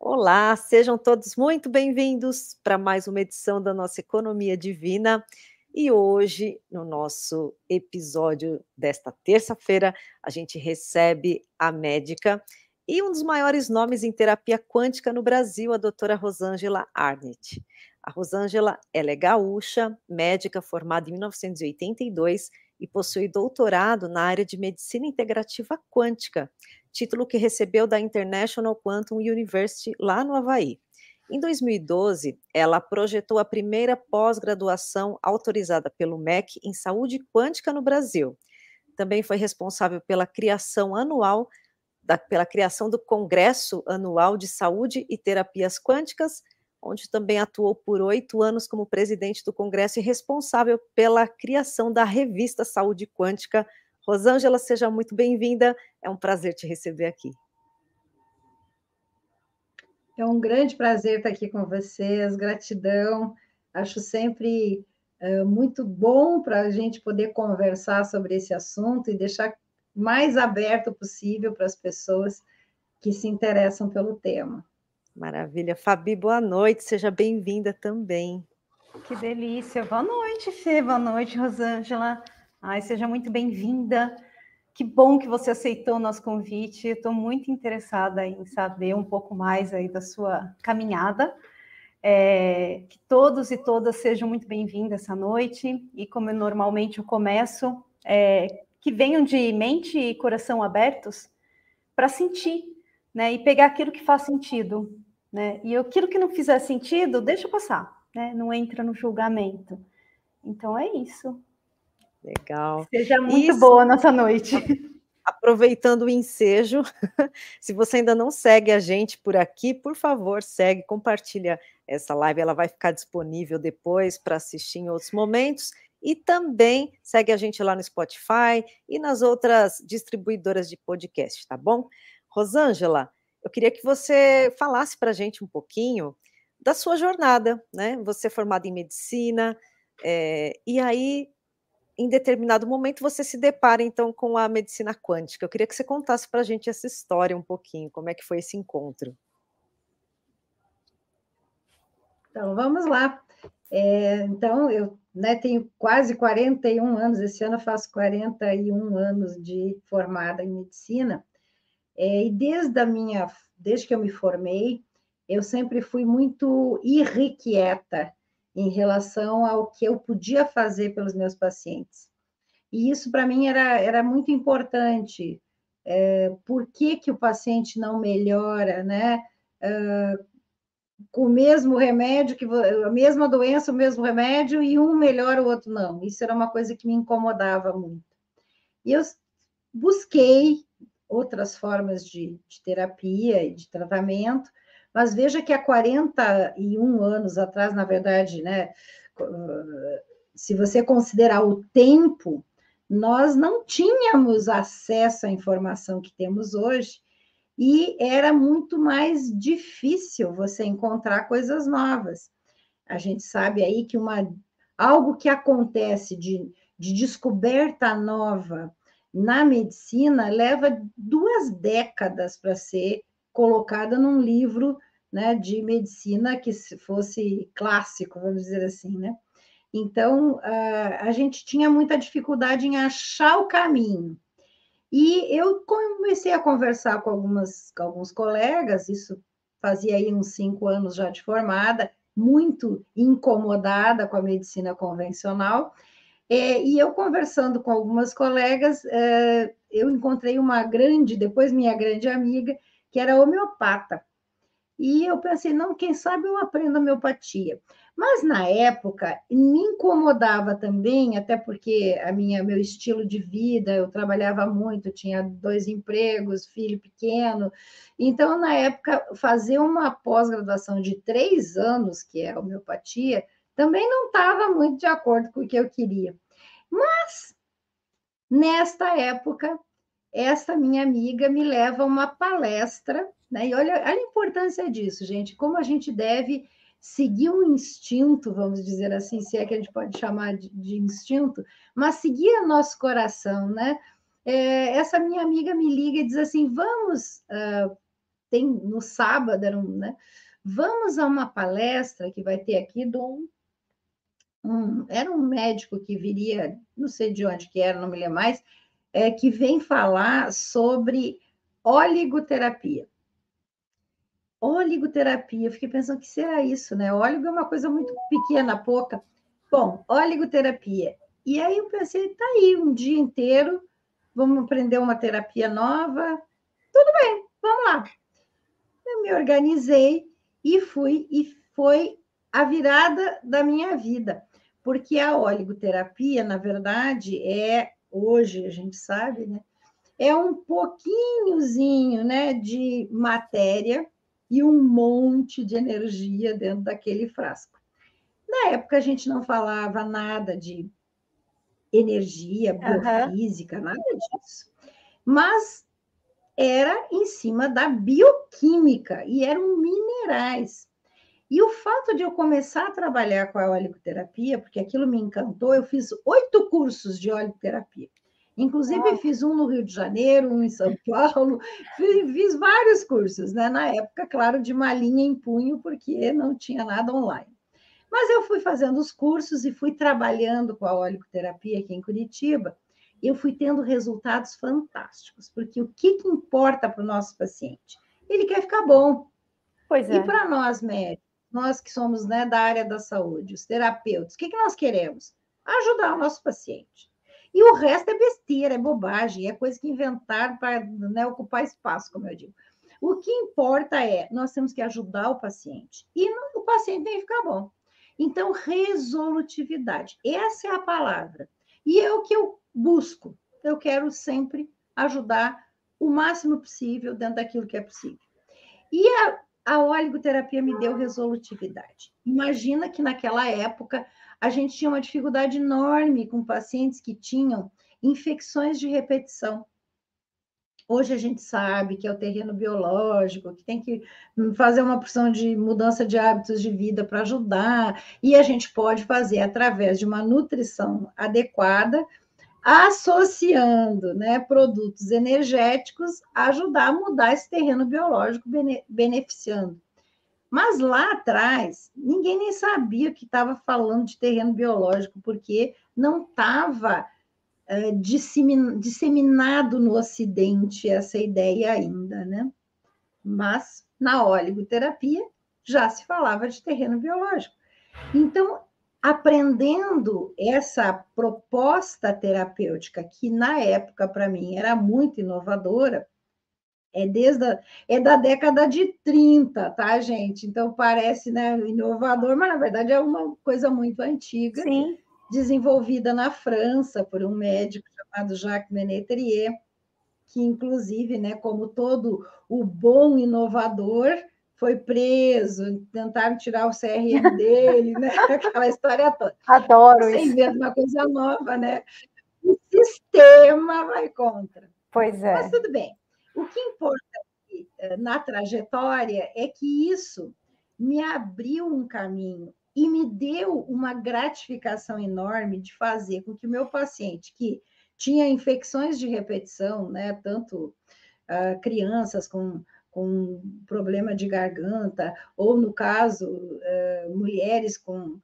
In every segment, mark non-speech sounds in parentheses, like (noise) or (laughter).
Olá, sejam todos muito bem-vindos para mais uma edição da nossa Economia Divina. E hoje, no nosso episódio desta terça-feira, a gente recebe a médica e um dos maiores nomes em terapia quântica no Brasil, a doutora Rosângela Arnett. A Rosângela ela é gaúcha, médica formada em 1982 e possui doutorado na área de medicina integrativa quântica título que recebeu da International Quantum University lá no Havaí. Em 2012, ela projetou a primeira pós-graduação autorizada pelo MEC em saúde quântica no Brasil. Também foi responsável pela criação anual, da, pela criação do Congresso Anual de Saúde e Terapias Quânticas, onde também atuou por oito anos como presidente do Congresso e responsável pela criação da revista Saúde Quântica Rosângela, seja muito bem-vinda. É um prazer te receber aqui. É um grande prazer estar aqui com vocês, gratidão. Acho sempre uh, muito bom para a gente poder conversar sobre esse assunto e deixar mais aberto possível para as pessoas que se interessam pelo tema. Maravilha. Fabi, boa noite, seja bem-vinda também. Que delícia. Boa noite, Fê. Boa noite, Rosângela. Ai, seja muito bem-vinda. Que bom que você aceitou o nosso convite. Estou muito interessada em saber um pouco mais aí da sua caminhada. É, que todos e todas sejam muito bem-vindas essa noite. E como eu normalmente eu começo, é, que venham de mente e coração abertos para sentir, né? E pegar aquilo que faz sentido, né? E aquilo que não fizer sentido, deixa passar, né? Não entra no julgamento. Então é isso. Legal. Seja muito Isso. boa a nossa noite. Aproveitando o ensejo, (laughs) se você ainda não segue a gente por aqui, por favor, segue, compartilha essa live, ela vai ficar disponível depois para assistir em outros momentos. E também segue a gente lá no Spotify e nas outras distribuidoras de podcast, tá bom? Rosângela, eu queria que você falasse para a gente um pouquinho da sua jornada, né? Você é formada em medicina, é, e aí em determinado momento você se depara então com a medicina quântica. Eu queria que você contasse para a gente essa história um pouquinho, como é que foi esse encontro. Então, vamos lá. É, então, eu né, tenho quase 41 anos, esse ano eu faço 41 anos de formada em medicina, é, e desde a minha, desde que eu me formei, eu sempre fui muito irrequieta, em relação ao que eu podia fazer pelos meus pacientes. E isso, para mim, era, era muito importante. É, por que, que o paciente não melhora, né? É, com o mesmo remédio, que a mesma doença, o mesmo remédio, e um melhora, o outro não. Isso era uma coisa que me incomodava muito. E eu busquei outras formas de, de terapia e de tratamento, mas veja que há 41 anos atrás, na verdade, né, se você considerar o tempo, nós não tínhamos acesso à informação que temos hoje e era muito mais difícil você encontrar coisas novas. A gente sabe aí que uma, algo que acontece de, de descoberta nova na medicina leva duas décadas para ser colocada num livro né, de medicina que fosse clássico, vamos dizer assim, né? Então, a gente tinha muita dificuldade em achar o caminho. E eu comecei a conversar com, algumas, com alguns colegas, isso fazia aí uns cinco anos já de formada, muito incomodada com a medicina convencional, é, e eu conversando com algumas colegas, é, eu encontrei uma grande, depois minha grande amiga, que era homeopata. E eu pensei, não, quem sabe eu aprendo homeopatia. Mas na época me incomodava também, até porque a minha meu estilo de vida, eu trabalhava muito, tinha dois empregos, filho pequeno. Então, na época, fazer uma pós-graduação de três anos, que é homeopatia, também não estava muito de acordo com o que eu queria. Mas, nesta época, essa minha amiga me leva a uma palestra né? E olha, olha a importância disso, gente, como a gente deve seguir um instinto, vamos dizer assim, se é que a gente pode chamar de, de instinto, mas seguir o nosso coração, né? É, essa minha amiga me liga e diz assim: vamos uh, tem no sábado, era um, né? Vamos a uma palestra que vai ter aqui de um, um, era um médico que viria, não sei de onde que era, não me lembro mais, é, que vem falar sobre oligoterapia. Oligoterapia, fiquei pensando que será isso, né? Óligo é uma coisa muito pequena, pouca. Bom, oligoterapia. E aí eu pensei, tá aí, um dia inteiro, vamos aprender uma terapia nova. Tudo bem, vamos lá. Eu me organizei e fui, e foi a virada da minha vida, porque a oligoterapia, na verdade, é, hoje a gente sabe, né? É um pouquinhozinho né, de matéria e um monte de energia dentro daquele frasco. Na época, a gente não falava nada de energia biofísica, uhum. nada disso. Mas era em cima da bioquímica e eram minerais. E o fato de eu começar a trabalhar com a oleoterapia, porque aquilo me encantou, eu fiz oito cursos de oleoterapia. Inclusive, fiz um no Rio de Janeiro, um em São (laughs) Paulo, fiz, fiz, vários cursos, né? Na época, claro, de malinha em punho, porque não tinha nada online. Mas eu fui fazendo os cursos e fui trabalhando com a oleoterapia aqui em Curitiba, eu fui tendo resultados fantásticos, porque o que, que importa para o nosso paciente? Ele quer ficar bom. Pois é. E para nós médicos, nós que somos né, da área da saúde, os terapeutas, o que, que nós queremos? Ajudar o nosso paciente. E o resto é besteira, é bobagem, é coisa que inventaram para né, ocupar espaço, como eu digo. O que importa é, nós temos que ajudar o paciente. E o paciente tem que ficar bom. Então, resolutividade. Essa é a palavra. E é o que eu busco. Eu quero sempre ajudar o máximo possível dentro daquilo que é possível. E a, a oligoterapia me deu resolutividade. Imagina que naquela época a gente tinha uma dificuldade enorme com pacientes que tinham infecções de repetição. Hoje a gente sabe que é o terreno biológico, que tem que fazer uma porção de mudança de hábitos de vida para ajudar, e a gente pode fazer através de uma nutrição adequada, associando né, produtos energéticos, ajudar a mudar esse terreno biológico, bene beneficiando. Mas lá atrás, ninguém nem sabia que estava falando de terreno biológico, porque não estava é, disseminado no Ocidente essa ideia ainda, né? Mas na oligoterapia já se falava de terreno biológico. Então, aprendendo essa proposta terapêutica, que na época para mim era muito inovadora, é desde a, é da década de 30, tá, gente? Então parece né, inovador, mas na verdade é uma coisa muito antiga. Sim desenvolvida na França por um médico chamado Jacques Menetrier, que inclusive, né, como todo o bom inovador, foi preso, tentaram tirar o CRM (laughs) dele, né? (laughs) Aquela história toda. Adoro Você isso. inventa uma coisa nova, né? O sistema vai contra. Pois é. Mas tudo bem. O que importa aqui, eh, na trajetória é que isso me abriu um caminho e me deu uma gratificação enorme de fazer com que o meu paciente, que tinha infecções de repetição, né, tanto uh, crianças com, com problema de garganta, ou no caso, uh, mulheres com uh,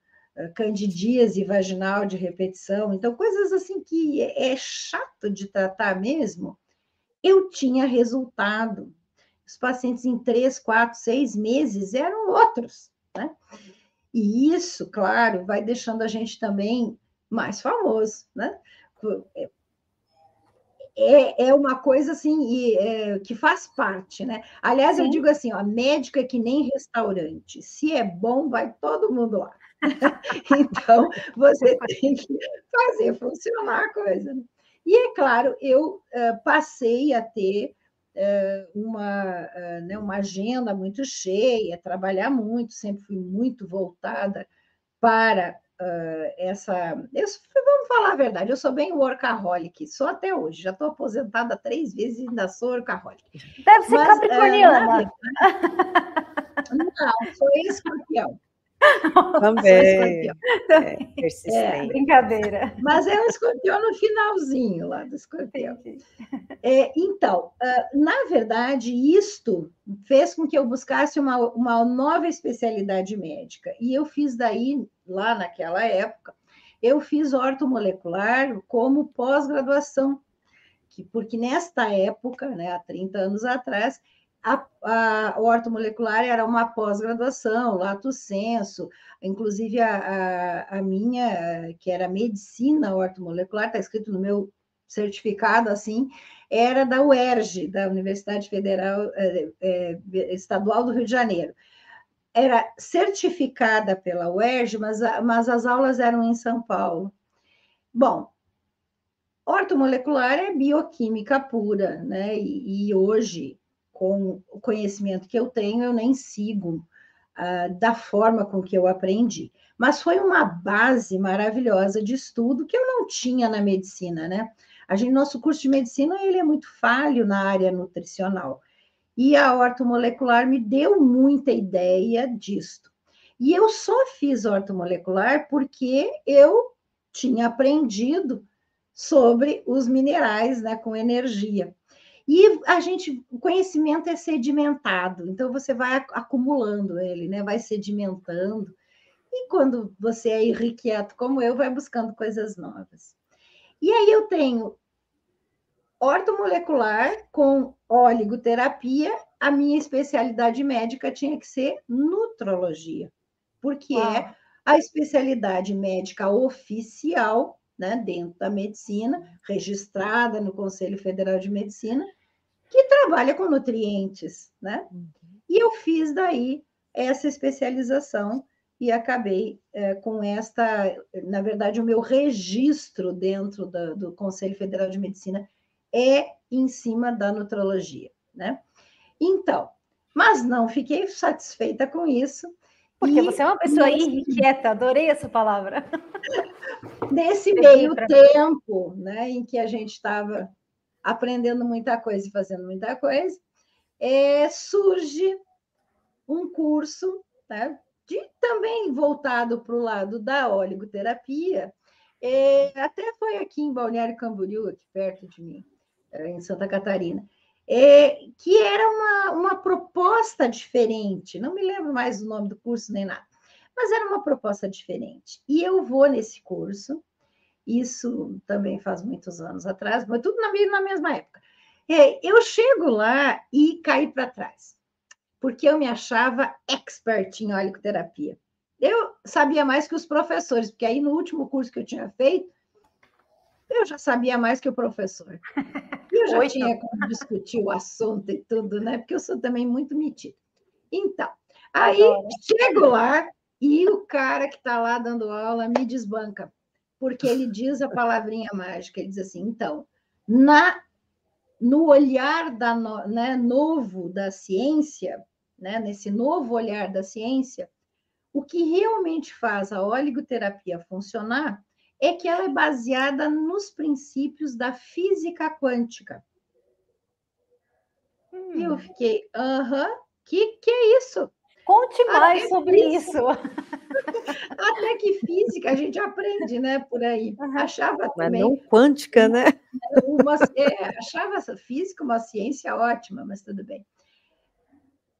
candidíase vaginal de repetição, então coisas assim que é, é chato de tratar mesmo, eu tinha resultado. Os pacientes em três, quatro, seis meses eram outros, né? E isso, claro, vai deixando a gente também mais famoso, né? É, é uma coisa assim e, é, que faz parte, né? Aliás, Sim. eu digo assim: ó, médico é que nem restaurante. Se é bom, vai todo mundo lá. (laughs) então, você tem que fazer funcionar a coisa. Né? E é claro, eu uh, passei a ter eh, uma, eh, né, uma agenda muito cheia, trabalhar muito, sempre fui muito voltada para uh, essa. Eu, vamos falar a verdade, eu sou bem workaholic, sou até hoje, já estou aposentada três vezes e ainda sou workaholic. Deve ser Mas, capricorniana. Uh, não, sou escorpião. (laughs) Também. É. É, brincadeira. Mas é um escorpião no finalzinho lá do escorpião. É, então, uh, na verdade, isto fez com que eu buscasse uma, uma nova especialidade médica. E eu fiz daí, lá naquela época, eu fiz ortomolecular como pós-graduação, porque nesta época, né, há 30 anos atrás, a, a, ortomolecular era uma pós-graduação, lato senso, inclusive a, a, a, minha, que era medicina ortomolecular, está escrito no meu certificado assim, era da UERJ, da Universidade Federal é, é, Estadual do Rio de Janeiro. Era certificada pela UERJ, mas, mas as aulas eram em São Paulo. Bom, ortomolecular é bioquímica pura, né? E, e hoje com o conhecimento que eu tenho, eu nem sigo uh, da forma com que eu aprendi. Mas foi uma base maravilhosa de estudo que eu não tinha na medicina, né? A gente, nosso curso de medicina ele é muito falho na área nutricional. E a ortomolecular me deu muita ideia disto. E eu só fiz ortomolecular porque eu tinha aprendido sobre os minerais, né, com energia. E a gente, o conhecimento é sedimentado, então você vai acumulando ele, né? Vai sedimentando. E quando você é irrequieto como eu, vai buscando coisas novas. E aí eu tenho ortomolecular com oligoterapia, a minha especialidade médica tinha que ser nutrologia, porque é a especialidade médica oficial né, dentro da medicina, registrada no Conselho Federal de Medicina, que trabalha com nutrientes, né? Uhum. E eu fiz daí essa especialização e acabei é, com esta, na verdade, o meu registro dentro da, do Conselho Federal de Medicina é em cima da nutrologia, né? Então, mas não fiquei satisfeita com isso. Porque você é uma pessoa nesse... irrequieta, adorei essa palavra. (laughs) Nesse meio tempo, né, em que a gente estava aprendendo muita coisa e fazendo muita coisa, é, surge um curso, né, de, também voltado para o lado da oligoterapia, é, até foi aqui em Balneário Camboriú, aqui perto de mim, é, em Santa Catarina, é, que era uma, uma proposta diferente, não me lembro mais o nome do curso nem nada, mas era uma proposta diferente. E eu vou nesse curso, isso também faz muitos anos atrás, foi tudo na, na mesma época. É, eu chego lá e caí para trás, porque eu me achava expert em olicoterapia. Eu sabia mais que os professores, porque aí no último curso que eu tinha feito, eu já sabia mais que o professor. (laughs) Eu já Oi, tinha como discutir o assunto e tudo, né? Porque eu sou também muito metida. Então, aí chego lá e o cara que está lá dando aula me desbanca, porque ele diz a palavrinha mágica, ele diz assim, então, na no olhar da, né, novo da ciência, né, nesse novo olhar da ciência, o que realmente faz a oligoterapia funcionar é que ela é baseada nos princípios da física quântica. Hum. E eu fiquei, aham, uh -huh, que que é isso? Conte mais Até sobre isso. isso. (laughs) Até que física a gente aprende, né, por aí. Achava Mas também. não quântica, né? Uma, é, achava essa física uma ciência ótima, mas tudo bem.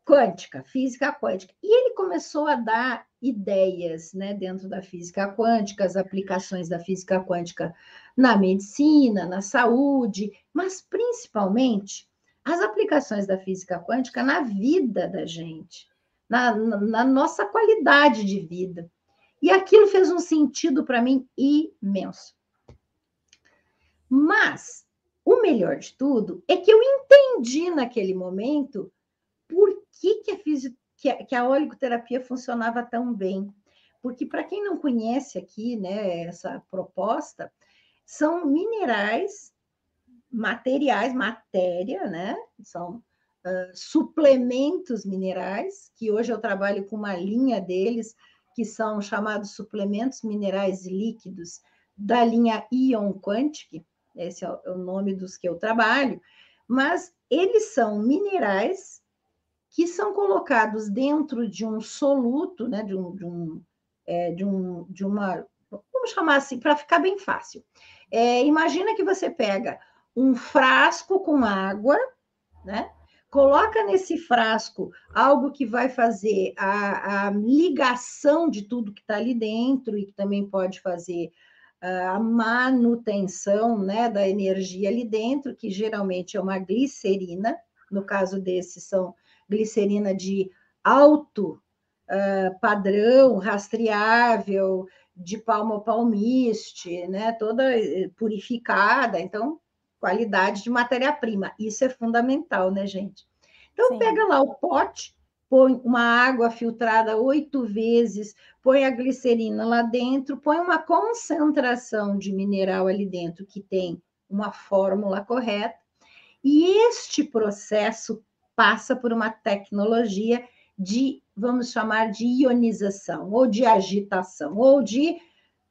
Quântica, física quântica. E ele começou a dar ideias, né, dentro da física quântica, as aplicações da física quântica na medicina, na saúde, mas principalmente as aplicações da física quântica na vida da gente na, na nossa qualidade de vida. E aquilo fez um sentido para mim imenso. Mas o melhor de tudo é que eu entendi naquele momento que, que, a, que a, que a oligoterapia funcionava tão bem. Porque, para quem não conhece aqui né, essa proposta, são minerais, materiais, matéria, né? São suplementos minerais, que hoje eu trabalho com uma linha deles, que são chamados suplementos minerais líquidos da linha Ion Quantic, esse é o nome dos que eu trabalho, mas eles são minerais que são colocados dentro de um soluto, né, de, um, de, um, é, de, um, de uma, vamos chamar assim, para ficar bem fácil. É, imagina que você pega um frasco com água, né? Coloca nesse frasco algo que vai fazer a, a ligação de tudo que está ali dentro e que também pode fazer a manutenção né, da energia ali dentro, que geralmente é uma glicerina, no caso desse são glicerina de alto uh, padrão, rastreável, de palmopalmiste, né, toda eh, purificada, então qualidade de matéria-prima, isso é fundamental, né, gente? Então Sim. pega lá o pote, põe uma água filtrada oito vezes, põe a glicerina lá dentro, põe uma concentração de mineral ali dentro que tem uma fórmula correta, e este processo passa por uma tecnologia de, vamos chamar de ionização, ou de agitação, ou de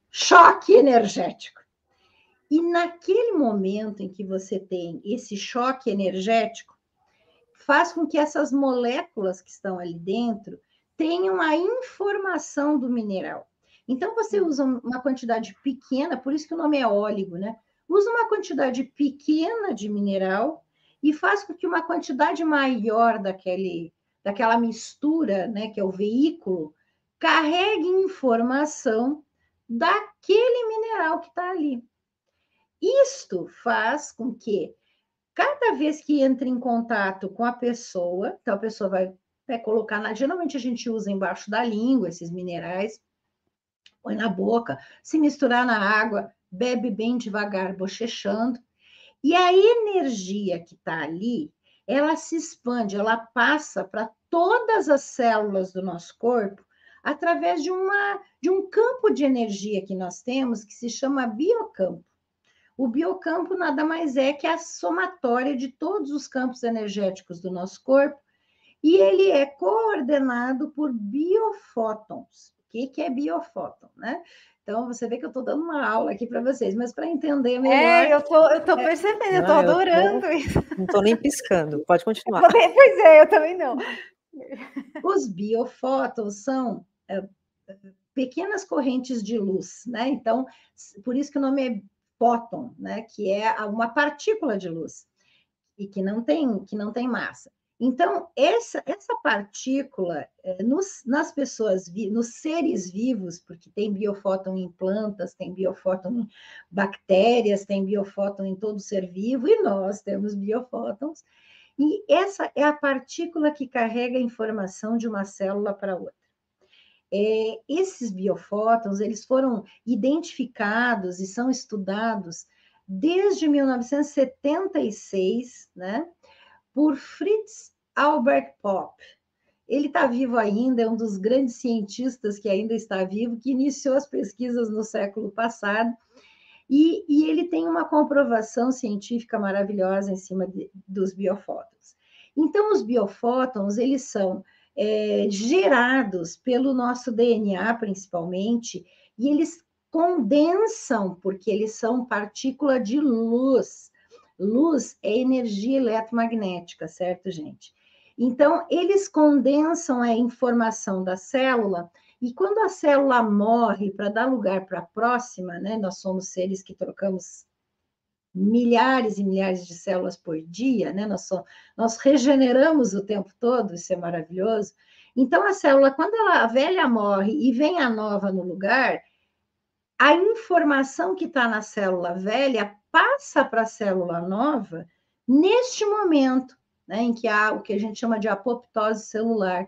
choque energético. E naquele momento em que você tem esse choque energético, faz com que essas moléculas que estão ali dentro tenham a informação do mineral. Então, você hum. usa uma quantidade pequena, por isso que o nome é óleo, né? Usa uma quantidade pequena de mineral e faz com que uma quantidade maior daquele, daquela mistura, né, que é o veículo, carregue informação daquele mineral que está ali. Isto faz com que Cada vez que entra em contato com a pessoa, então a pessoa vai, vai colocar, na, geralmente a gente usa embaixo da língua esses minerais, põe na boca, se misturar na água, bebe bem devagar, bochechando, e a energia que está ali, ela se expande, ela passa para todas as células do nosso corpo através de, uma, de um campo de energia que nós temos que se chama biocampo. O biocampo nada mais é que a somatória de todos os campos energéticos do nosso corpo e ele é coordenado por biofótons. O que, que é biofóton, né? Então, você vê que eu estou dando uma aula aqui para vocês, mas para entender melhor. É, eu tô, estou é. percebendo, eu estou adorando eu tô, (laughs) isso. Não estou nem piscando, pode continuar. (laughs) Pois é, eu também não. (laughs) Os biofótons são é, pequenas correntes de luz, né? Então, por isso que o nome é fóton, né, que é uma partícula de luz e que não tem que não tem massa. Então essa essa partícula é, nos, nas pessoas nos seres vivos, porque tem biofóton em plantas, tem biofóton em bactérias, tem biofóton em todo ser vivo e nós temos biofótons. E essa é a partícula que carrega a informação de uma célula para outra. É, esses biofótons eles foram identificados e são estudados desde 1976, né, por Fritz Albert Popp. Ele está vivo ainda, é um dos grandes cientistas que ainda está vivo, que iniciou as pesquisas no século passado, e, e ele tem uma comprovação científica maravilhosa em cima de, dos biofótons. Então, os biofótons, eles são é, gerados pelo nosso DNA, principalmente, e eles condensam, porque eles são partícula de luz. Luz é energia eletromagnética, certo, gente? Então, eles condensam a informação da célula, e quando a célula morre para dar lugar para a próxima, né? Nós somos seres que trocamos milhares e milhares de células por dia, né? Nós, só, nós regeneramos o tempo todo, isso é maravilhoso. Então, a célula, quando ela, a velha morre e vem a nova no lugar, a informação que está na célula velha passa para a célula nova neste momento, né, em que há o que a gente chama de apoptose celular.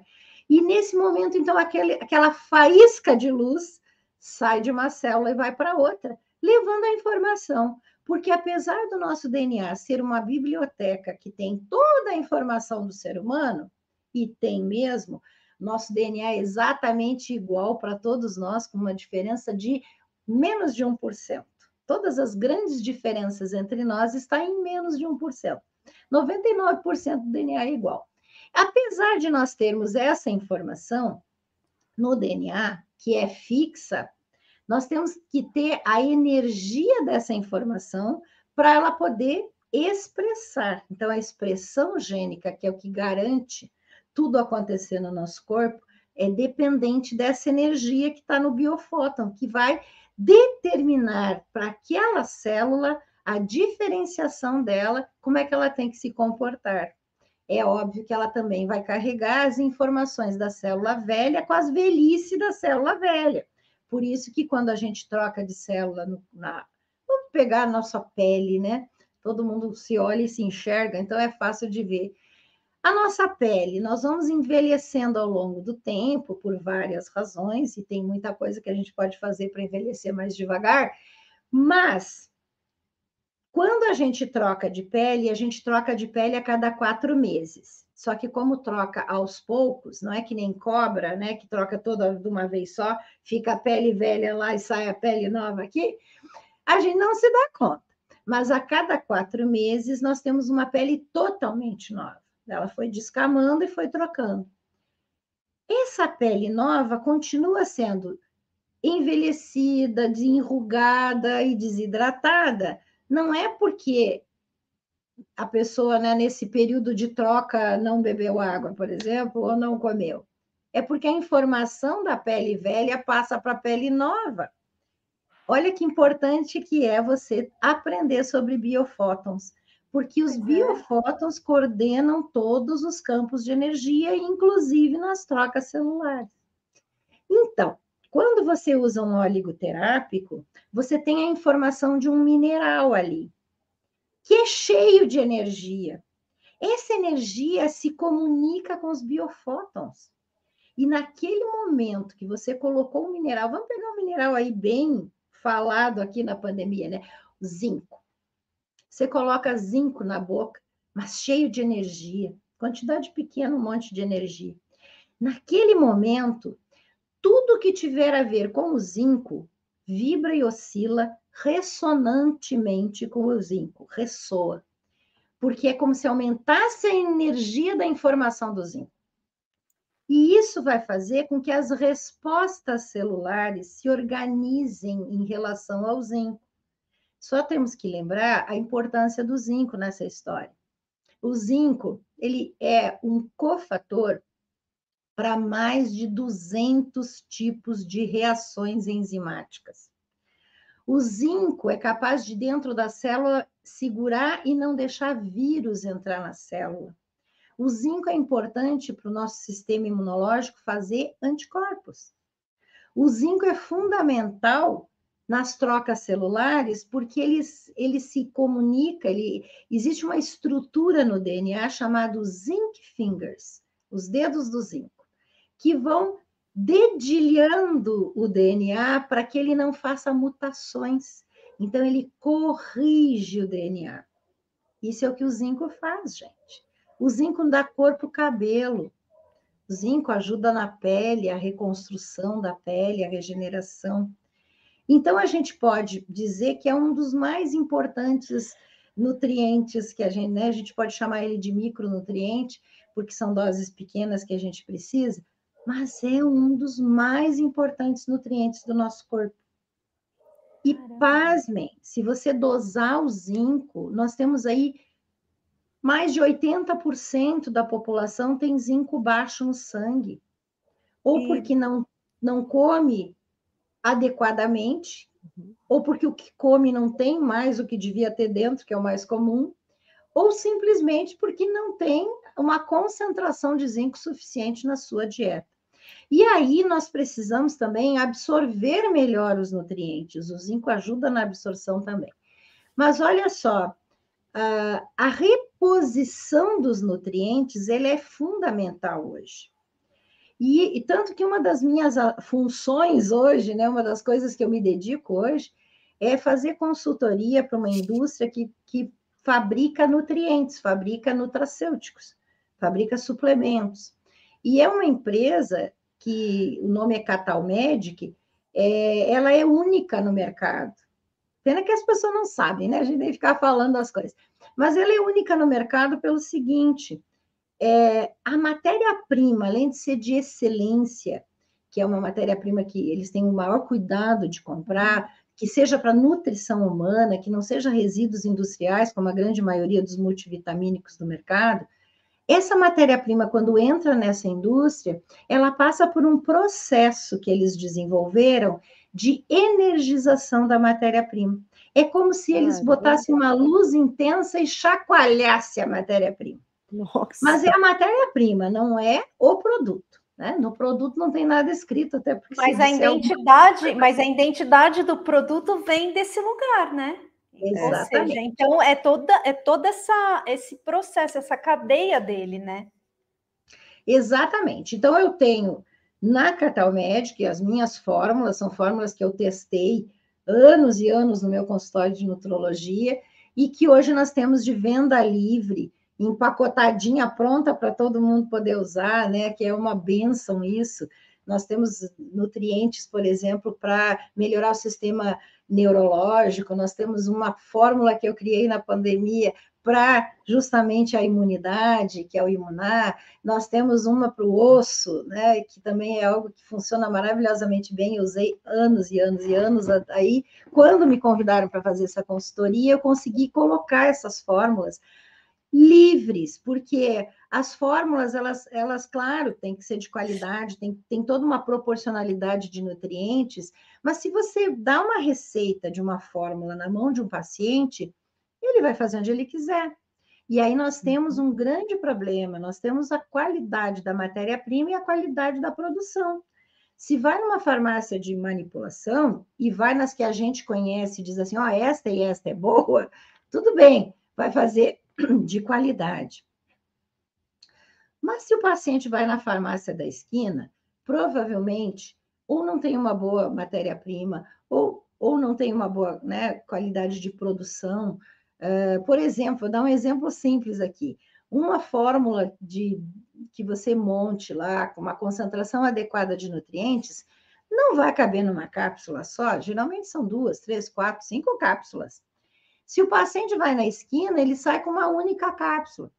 E nesse momento, então, aquele, aquela faísca de luz sai de uma célula e vai para outra, levando a informação. Porque apesar do nosso DNA ser uma biblioteca que tem toda a informação do ser humano, e tem mesmo, nosso DNA é exatamente igual para todos nós, com uma diferença de menos de 1%. Todas as grandes diferenças entre nós estão em menos de 1%. 99% do DNA é igual. Apesar de nós termos essa informação no DNA, que é fixa, nós temos que ter a energia dessa informação para ela poder expressar. Então, a expressão gênica, que é o que garante tudo acontecer no nosso corpo é dependente dessa energia que está no biofóton, que vai determinar para aquela célula a diferenciação dela, como é que ela tem que se comportar. É óbvio que ela também vai carregar as informações da célula velha com as velhice da célula velha. Por isso que quando a gente troca de célula no, na, vamos pegar a nossa pele, né? Todo mundo se olha e se enxerga, então é fácil de ver. A nossa pele, nós vamos envelhecendo ao longo do tempo por várias razões, e tem muita coisa que a gente pode fazer para envelhecer mais devagar, mas quando a gente troca de pele, a gente troca de pele a cada quatro meses. Só que como troca aos poucos, não é que nem cobra, né? Que troca toda de uma vez só, fica a pele velha lá e sai a pele nova aqui, a gente não se dá conta. Mas a cada quatro meses nós temos uma pele totalmente nova. Ela foi descamando e foi trocando. Essa pele nova continua sendo envelhecida, desenrugada e desidratada. Não é porque a pessoa, né, nesse período de troca, não bebeu água, por exemplo, ou não comeu. É porque a informação da pele velha passa para a pele nova. Olha que importante que é você aprender sobre biofótons porque os é. biofótons coordenam todos os campos de energia, inclusive nas trocas celulares. Então, quando você usa um oligoterápico, você tem a informação de um mineral ali, que é cheio de energia. Essa energia se comunica com os biofótons. E naquele momento que você colocou um mineral, vamos pegar um mineral aí bem falado aqui na pandemia, né? O zinco. Você coloca zinco na boca, mas cheio de energia, quantidade pequena, um monte de energia. Naquele momento, tudo que tiver a ver com o zinco vibra e oscila ressonantemente com o zinco, ressoa. Porque é como se aumentasse a energia da informação do zinco. E isso vai fazer com que as respostas celulares se organizem em relação ao zinco. Só temos que lembrar a importância do zinco nessa história. O zinco, ele é um cofator para mais de 200 tipos de reações enzimáticas. O zinco é capaz de, dentro da célula, segurar e não deixar vírus entrar na célula. O zinco é importante para o nosso sistema imunológico fazer anticorpos. O zinco é fundamental nas trocas celulares, porque eles, ele se comunica, ele, existe uma estrutura no DNA chamada zinc fingers, os dedos do zinco, que vão dedilhando o DNA para que ele não faça mutações. Então, ele corrige o DNA. Isso é o que o zinco faz, gente. O zinco dá cor para o cabelo. O zinco ajuda na pele, a reconstrução da pele, a regeneração. Então, a gente pode dizer que é um dos mais importantes nutrientes que a gente, né? A gente pode chamar ele de micronutriente, porque são doses pequenas que a gente precisa, mas é um dos mais importantes nutrientes do nosso corpo. E Caramba. pasmem, se você dosar o zinco, nós temos aí mais de 80% da população tem zinco baixo no sangue. Ou e... porque não, não come adequadamente, uhum. ou porque o que come não tem mais o que devia ter dentro, que é o mais comum, ou simplesmente porque não tem uma concentração de zinco suficiente na sua dieta. E aí nós precisamos também absorver melhor os nutrientes. O zinco ajuda na absorção também. Mas olha só, a reposição dos nutrientes ele é fundamental hoje. E, e, tanto que uma das minhas ah, funções hoje, né, uma das coisas que eu me dedico hoje, é fazer consultoria para uma indústria que, que fabrica nutrientes, fabrica nutracêuticos, fabrica suplementos. E é uma empresa que o nome é Catal Medic, é, ela é única no mercado. Pena que as pessoas não sabem, né? A gente tem que ficar falando as coisas. Mas ela é única no mercado pelo seguinte: é, a matéria-prima, além de ser de excelência, que é uma matéria-prima que eles têm o maior cuidado de comprar, que seja para nutrição humana, que não seja resíduos industriais, como a grande maioria dos multivitamínicos do mercado, Essa matéria-prima, quando entra nessa indústria, ela passa por um processo que eles desenvolveram de energização da matéria-prima. É como se eles botassem uma luz intensa e chacoalhasse a matéria-prima. Mas é a matéria-prima, não é o produto. Né? No produto não tem nada escrito, até porque. Mas a identidade, é mas a identidade do produto vem desse lugar, né? Exatamente. Ou seja, então é toda é toda essa esse processo, essa cadeia dele, né? Exatamente. Então eu tenho na Catal Medic as minhas fórmulas, são fórmulas que eu testei anos e anos no meu consultório de nutrologia e que hoje nós temos de venda livre, empacotadinha, pronta para todo mundo poder usar, né? Que é uma benção isso. Nós temos nutrientes, por exemplo, para melhorar o sistema neurológico, nós temos uma fórmula que eu criei na pandemia para justamente a imunidade, que é o imunar, nós temos uma para o osso, né, que também é algo que funciona maravilhosamente bem, eu usei anos e anos e anos aí, quando me convidaram para fazer essa consultoria, eu consegui colocar essas fórmulas livres, porque as fórmulas, elas, elas, claro, tem que ser de qualidade, tem, tem toda uma proporcionalidade de nutrientes, mas se você dá uma receita de uma fórmula na mão de um paciente, ele vai fazer onde ele quiser. E aí nós temos um grande problema, nós temos a qualidade da matéria-prima e a qualidade da produção. Se vai numa farmácia de manipulação e vai nas que a gente conhece e diz assim, ó, oh, esta e esta é boa, tudo bem, vai fazer de qualidade. Mas se o paciente vai na farmácia da esquina, provavelmente ou não tem uma boa matéria-prima, ou, ou não tem uma boa né, qualidade de produção. Uh, por exemplo, vou dar um exemplo simples aqui. Uma fórmula de que você monte lá com uma concentração adequada de nutrientes não vai caber numa cápsula só, geralmente são duas, três, quatro, cinco cápsulas. Se o paciente vai na esquina, ele sai com uma única cápsula,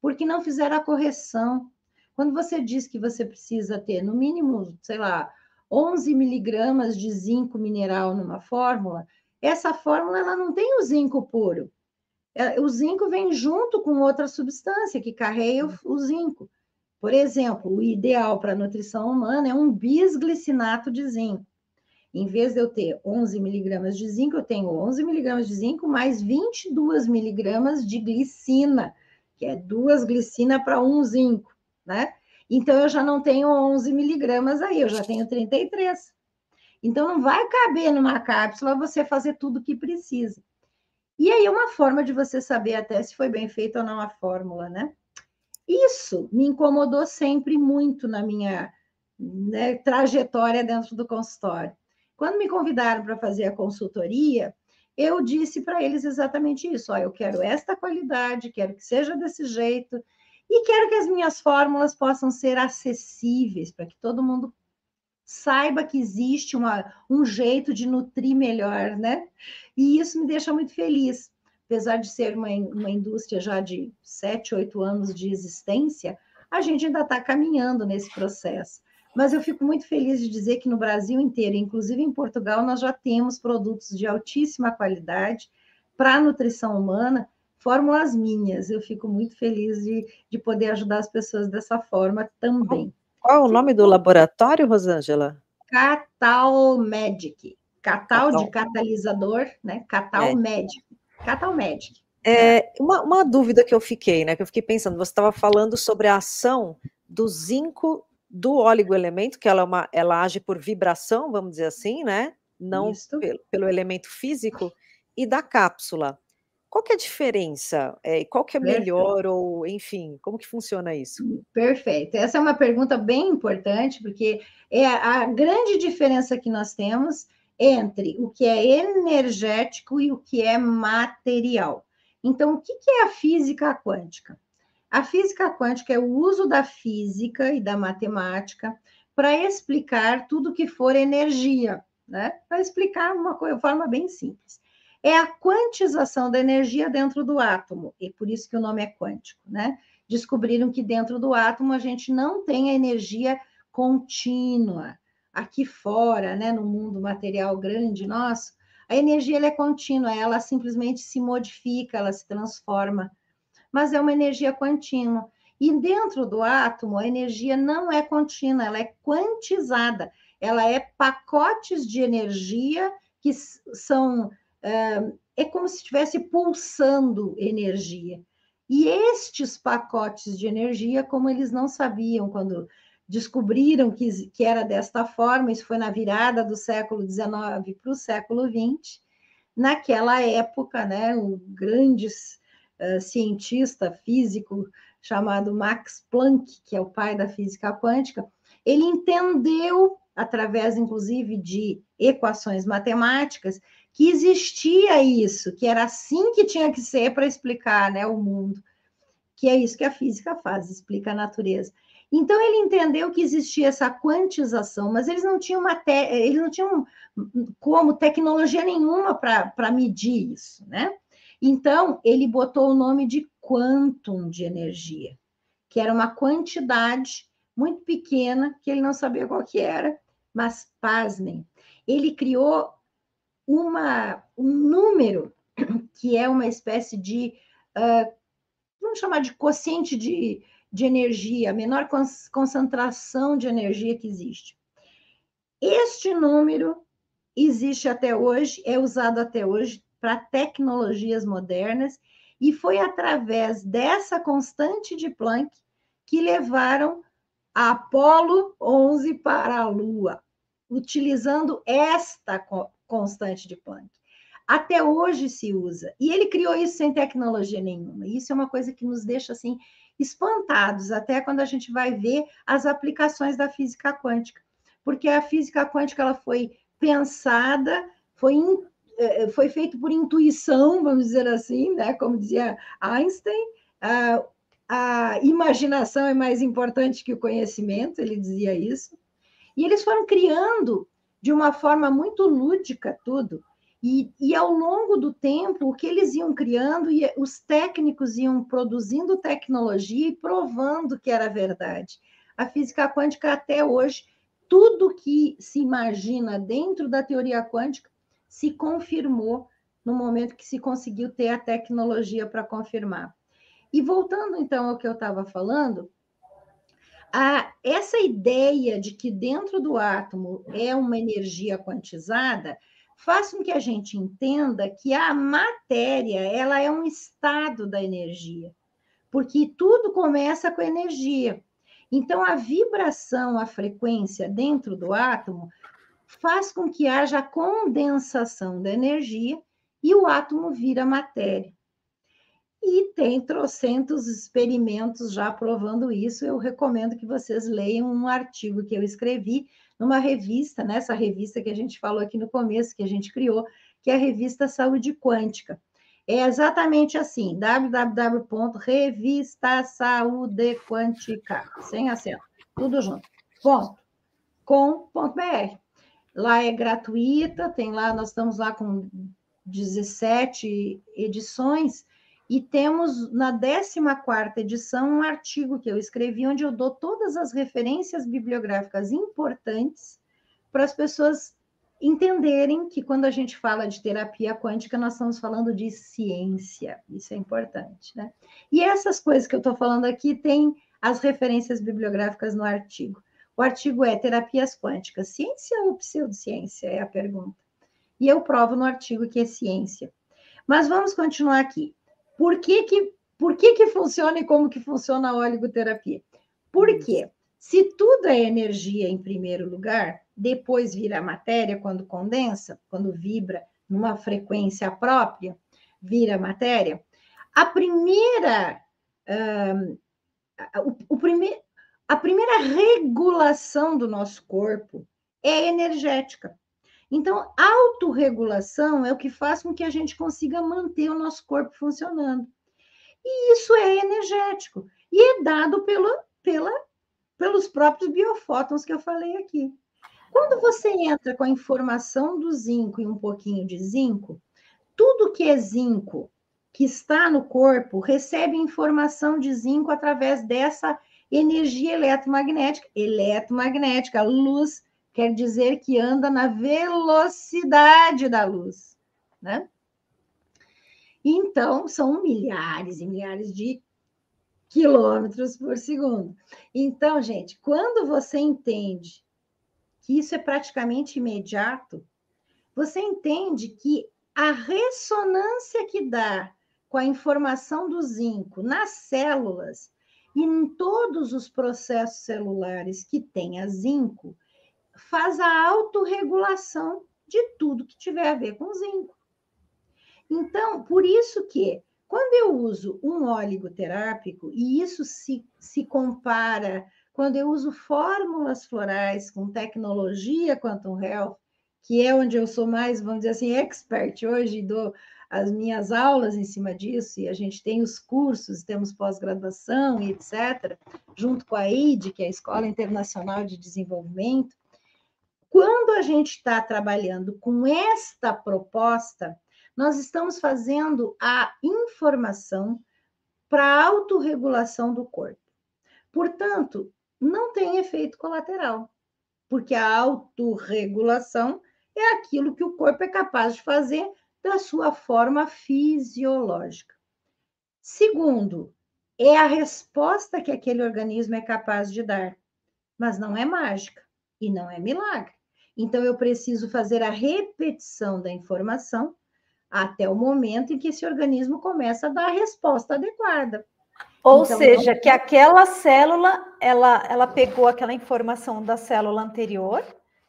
porque não fizeram a correção. Quando você diz que você precisa ter, no mínimo, sei lá, 11 miligramas de zinco mineral numa fórmula, essa fórmula ela não tem o zinco puro. É, o zinco vem junto com outra substância que carrega o zinco. Por exemplo, o ideal para a nutrição humana é um bisglicinato de zinco. Em vez de eu ter 11 miligramas de zinco, eu tenho 11 miligramas de zinco mais 22 miligramas de glicina, que é duas glicina para um zinco, né? Então, eu já não tenho 11 miligramas aí, eu já tenho 33. Então, não vai caber numa cápsula você fazer tudo o que precisa. E aí, uma forma de você saber até se foi bem feita ou não a fórmula, né? Isso me incomodou sempre muito na minha né, trajetória dentro do consultório. Quando me convidaram para fazer a consultoria, eu disse para eles exatamente isso: ó, eu quero esta qualidade, quero que seja desse jeito, e quero que as minhas fórmulas possam ser acessíveis, para que todo mundo saiba que existe uma, um jeito de nutrir melhor, né? E isso me deixa muito feliz. Apesar de ser uma, uma indústria já de sete, oito anos de existência, a gente ainda está caminhando nesse processo. Mas eu fico muito feliz de dizer que no Brasil inteiro, inclusive em Portugal, nós já temos produtos de altíssima qualidade para a nutrição humana, fórmulas minhas. Eu fico muito feliz de, de poder ajudar as pessoas dessa forma também. Qual é o nome do laboratório, Rosângela? Catal Medic. Catal, Catal. de catalisador, né? Catal é. Medic. Catal Medic. É, uma, uma, dúvida que eu fiquei, né? Que eu fiquei pensando, você estava falando sobre a ação do zinco do oligoelemento, que ela, é uma, ela age por vibração, vamos dizer assim, né? Não pelo, pelo, elemento físico, e da cápsula. Qual que é a diferença? É, qual que é melhor, Perfeito. ou enfim, como que funciona isso? Perfeito. Essa é uma pergunta bem importante, porque é a grande diferença que nós temos entre o que é energético e o que é material. Então, o que é a física quântica? A física quântica é o uso da física e da matemática para explicar tudo que for energia, né? Para explicar uma forma bem simples. É a quantização da energia dentro do átomo, e por isso que o nome é quântico, né? Descobriram que dentro do átomo a gente não tem a energia contínua. Aqui fora, né, no mundo material grande nosso, a energia é contínua, ela simplesmente se modifica, ela se transforma mas é uma energia contínua. E dentro do átomo, a energia não é contínua, ela é quantizada. Ela é pacotes de energia que são. É, como se estivesse pulsando energia. E estes pacotes de energia, como eles não sabiam quando descobriram que, que era desta forma, isso foi na virada do século XIX para o século XX, naquela época, né, o grande uh, cientista físico chamado Max Planck, que é o pai da física quântica, ele entendeu, através inclusive de equações matemáticas, que existia isso, que era assim que tinha que ser para explicar né, o mundo, que é isso que a física faz, explica a natureza. Então ele entendeu que existia essa quantização, mas eles não tinham matéria, eles não tinham como tecnologia nenhuma para medir isso, né? Então ele botou o nome de quantum de energia, que era uma quantidade muito pequena que ele não sabia qual que era, mas pasmem, ele criou uma, um número que é uma espécie de, uh, vamos chamar de quociente de, de energia, a menor concentração de energia que existe. Este número existe até hoje, é usado até hoje para tecnologias modernas, e foi através dessa constante de Planck que levaram a Apolo 11 para a Lua, utilizando esta constante de Planck. Até hoje se usa. E ele criou isso sem tecnologia nenhuma. Isso é uma coisa que nos deixa assim espantados, até quando a gente vai ver as aplicações da física quântica. Porque a física quântica ela foi pensada, foi, foi feito por intuição, vamos dizer assim, né? como dizia Einstein, a, a imaginação é mais importante que o conhecimento, ele dizia isso. E eles foram criando de uma forma muito lúdica tudo. E, e ao longo do tempo, o que eles iam criando, e os técnicos iam produzindo tecnologia e provando que era verdade. A física quântica, até hoje, tudo que se imagina dentro da teoria quântica se confirmou no momento que se conseguiu ter a tecnologia para confirmar. E voltando então ao que eu estava falando, a, essa ideia de que dentro do átomo é uma energia quantizada faz com que a gente entenda que a matéria ela é um estado da energia, porque tudo começa com energia. Então, a vibração, a frequência dentro do átomo faz com que haja condensação da energia e o átomo vira matéria. E tem trocentos experimentos já provando isso. Eu recomendo que vocês leiam um artigo que eu escrevi numa revista, nessa revista que a gente falou aqui no começo, que a gente criou, que é a revista Saúde Quântica. É exatamente assim, www.revistasaudequântica, sem acento, tudo junto, ponto, com ponto .br. Lá é gratuita, tem lá, nós estamos lá com 17 edições, e temos na 14 edição um artigo que eu escrevi, onde eu dou todas as referências bibliográficas importantes para as pessoas entenderem que quando a gente fala de terapia quântica, nós estamos falando de ciência. Isso é importante, né? E essas coisas que eu estou falando aqui tem as referências bibliográficas no artigo. O artigo é Terapias Quânticas, ciência ou pseudociência? É a pergunta. E eu provo no artigo que é ciência. Mas vamos continuar aqui. Por que que, por que, que funciona e como que funciona a oligoterapia? Porque se tudo é energia em primeiro lugar, depois vira matéria quando condensa, quando vibra numa frequência própria, vira matéria. A primeira, uh, o, o prime, a primeira regulação do nosso corpo é energética. Então, autorregulação é o que faz com que a gente consiga manter o nosso corpo funcionando. E isso é energético. E é dado pelo, pela, pelos próprios biofótons que eu falei aqui. Quando você entra com a informação do zinco e um pouquinho de zinco, tudo que é zinco que está no corpo recebe informação de zinco através dessa energia eletromagnética, eletromagnética, luz quer dizer que anda na velocidade da luz, né? Então, são milhares e milhares de quilômetros por segundo. Então, gente, quando você entende que isso é praticamente imediato, você entende que a ressonância que dá com a informação do zinco nas células e em todos os processos celulares que têm a zinco, faz a autorregulação de tudo que tiver a ver com zinco. Então, por isso que quando eu uso um oligoterápico, e isso se, se compara quando eu uso fórmulas florais com tecnologia Quantum Health, que é onde eu sou mais, vamos dizer assim, expert hoje, dou as minhas aulas em cima disso, e a gente tem os cursos, temos pós-graduação e etc., junto com a IDE, que é a Escola Internacional de Desenvolvimento. Quando a gente está trabalhando com esta proposta, nós estamos fazendo a informação para a autorregulação do corpo. Portanto, não tem efeito colateral, porque a autorregulação é aquilo que o corpo é capaz de fazer da sua forma fisiológica. Segundo, é a resposta que aquele organismo é capaz de dar, mas não é mágica e não é milagre. Então, eu preciso fazer a repetição da informação até o momento em que esse organismo começa a dar a resposta adequada. Ou então, seja, não... que aquela célula, ela, ela pegou aquela informação da célula anterior,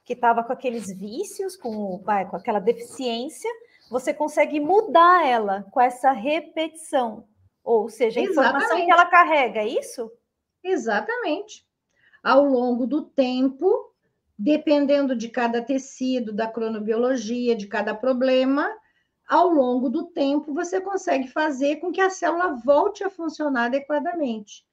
que estava com aqueles vícios, com, com aquela deficiência, você consegue mudar ela com essa repetição. Ou seja, a Exatamente. informação que ela carrega, é isso? Exatamente. Ao longo do tempo, dependendo de cada tecido, da cronobiologia, de cada problema, ao longo do tempo, você consegue fazer com que a célula volte a funcionar adequadamente.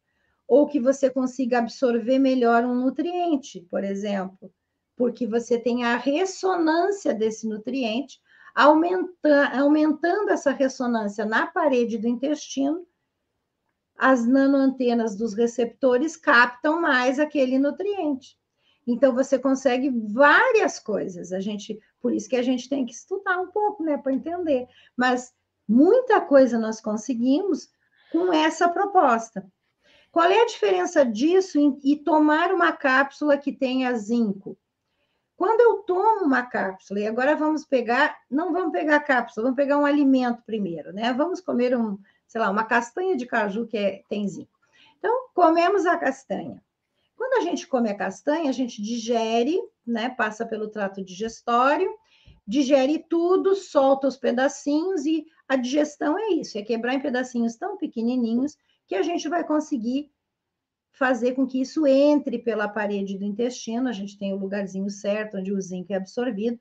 Ou que você consiga absorver melhor um nutriente, por exemplo, porque você tem a ressonância desse nutriente, aumentando, aumentando essa ressonância na parede do intestino, as nanoantenas dos receptores captam mais aquele nutriente. Então você consegue várias coisas. A gente, por isso que a gente tem que estudar um pouco, né, para entender. Mas muita coisa nós conseguimos com essa proposta. Qual é a diferença disso e tomar uma cápsula que tenha zinco? Quando eu tomo uma cápsula, e agora vamos pegar, não vamos pegar cápsula, vamos pegar um alimento primeiro, né? Vamos comer um, sei lá, uma castanha de caju que é, tem zinco. Então, comemos a castanha. Quando a gente come a castanha, a gente digere, né? Passa pelo trato digestório, digere tudo, solta os pedacinhos e a digestão é isso, é quebrar em pedacinhos tão pequenininhos que a gente vai conseguir fazer com que isso entre pela parede do intestino. A gente tem o lugarzinho certo onde o zinco é absorvido.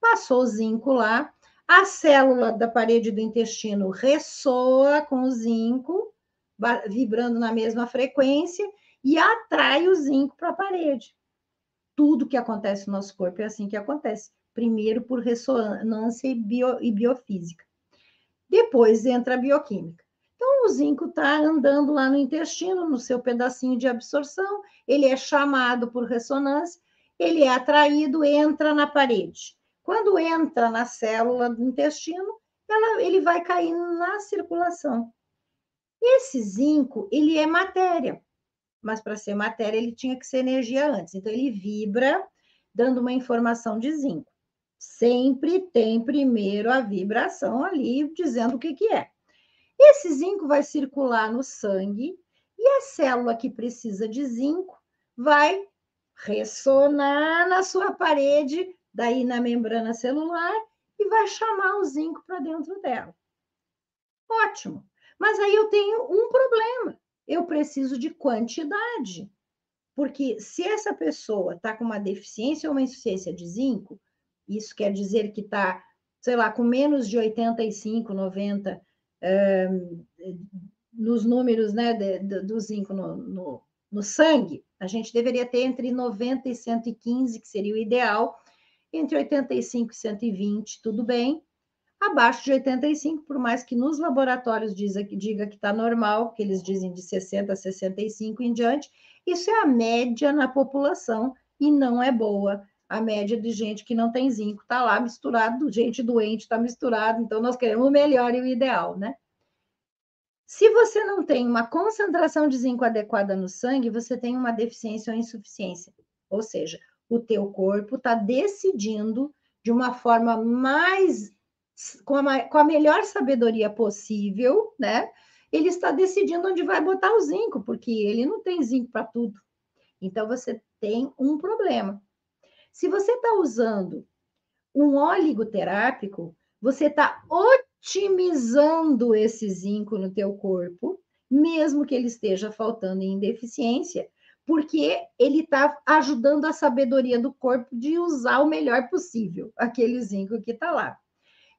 Passou o zinco lá, a célula da parede do intestino ressoa com o zinco, vibrando na mesma frequência, e atrai o zinco para a parede. Tudo que acontece no nosso corpo é assim que acontece. Primeiro por ressonância e, bio, e biofísica. Depois entra a bioquímica. Então, o zinco está andando lá no intestino, no seu pedacinho de absorção, ele é chamado por ressonância, ele é atraído, entra na parede. Quando entra na célula do intestino, ela, ele vai cair na circulação. Esse zinco, ele é matéria mas para ser matéria ele tinha que ser energia antes. Então ele vibra, dando uma informação de zinco. Sempre tem primeiro a vibração ali dizendo o que, que é. Esse zinco vai circular no sangue e a célula que precisa de zinco vai ressonar na sua parede, daí na membrana celular, e vai chamar o zinco para dentro dela. Ótimo. Mas aí eu tenho um problema eu preciso de quantidade. Porque se essa pessoa está com uma deficiência ou uma insuficiência de zinco, isso quer dizer que está, sei lá, com menos de 85, 90 um, nos números né, de, de, do zinco no, no, no sangue, a gente deveria ter entre 90 e 115, que seria o ideal, entre 85 e 120, tudo bem, abaixo de 85, por mais que nos laboratórios diga, diga que está normal, que eles dizem de 60 a 65 em diante, isso é a média na população e não é boa a média de gente que não tem zinco está lá misturado, gente doente está misturado, então nós queremos o melhor e o ideal, né? Se você não tem uma concentração de zinco adequada no sangue, você tem uma deficiência ou insuficiência. Ou seja, o teu corpo está decidindo de uma forma mais com a, com a melhor sabedoria possível, né? Ele está decidindo onde vai botar o zinco, porque ele não tem zinco para tudo. Então você tem um problema. Se você está usando um óleo terápico, você está otimizando esse zinco no teu corpo, mesmo que ele esteja faltando em deficiência, porque ele está ajudando a sabedoria do corpo de usar o melhor possível aquele zinco que está lá.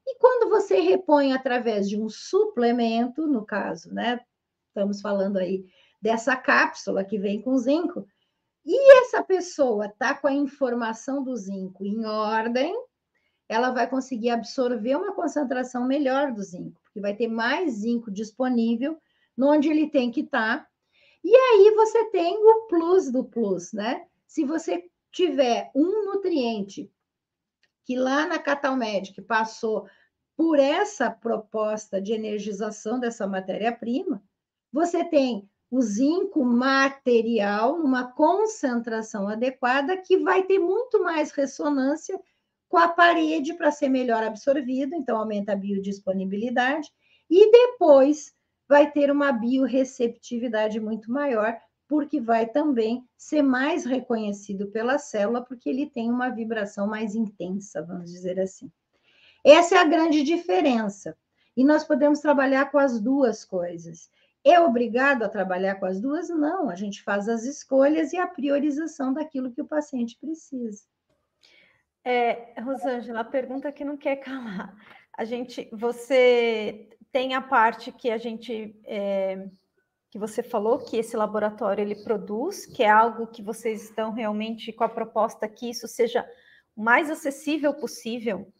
E quando você repõe através de um suplemento, no caso, né? Estamos falando aí dessa cápsula que vem com zinco, e essa pessoa está com a informação do zinco em ordem, ela vai conseguir absorver uma concentração melhor do zinco, porque vai ter mais zinco disponível onde ele tem que estar. Tá. E aí você tem o plus do plus, né? Se você tiver um nutriente que lá na Catalmedic passou por essa proposta de energização dessa matéria-prima, você tem o zinco material numa concentração adequada que vai ter muito mais ressonância com a parede para ser melhor absorvido, então aumenta a biodisponibilidade, e depois vai ter uma biorreceptividade muito maior, porque vai também ser mais reconhecido pela célula, porque ele tem uma vibração mais intensa, vamos dizer assim. Essa é a grande diferença. E nós podemos trabalhar com as duas coisas. É obrigado a trabalhar com as duas? Não, a gente faz as escolhas e a priorização daquilo que o paciente precisa. É, Rosângela, a pergunta que não quer calar. A gente, você tem a parte que a gente é, que você falou que esse laboratório ele produz, que é algo que vocês estão realmente com a proposta que isso seja o mais acessível possível.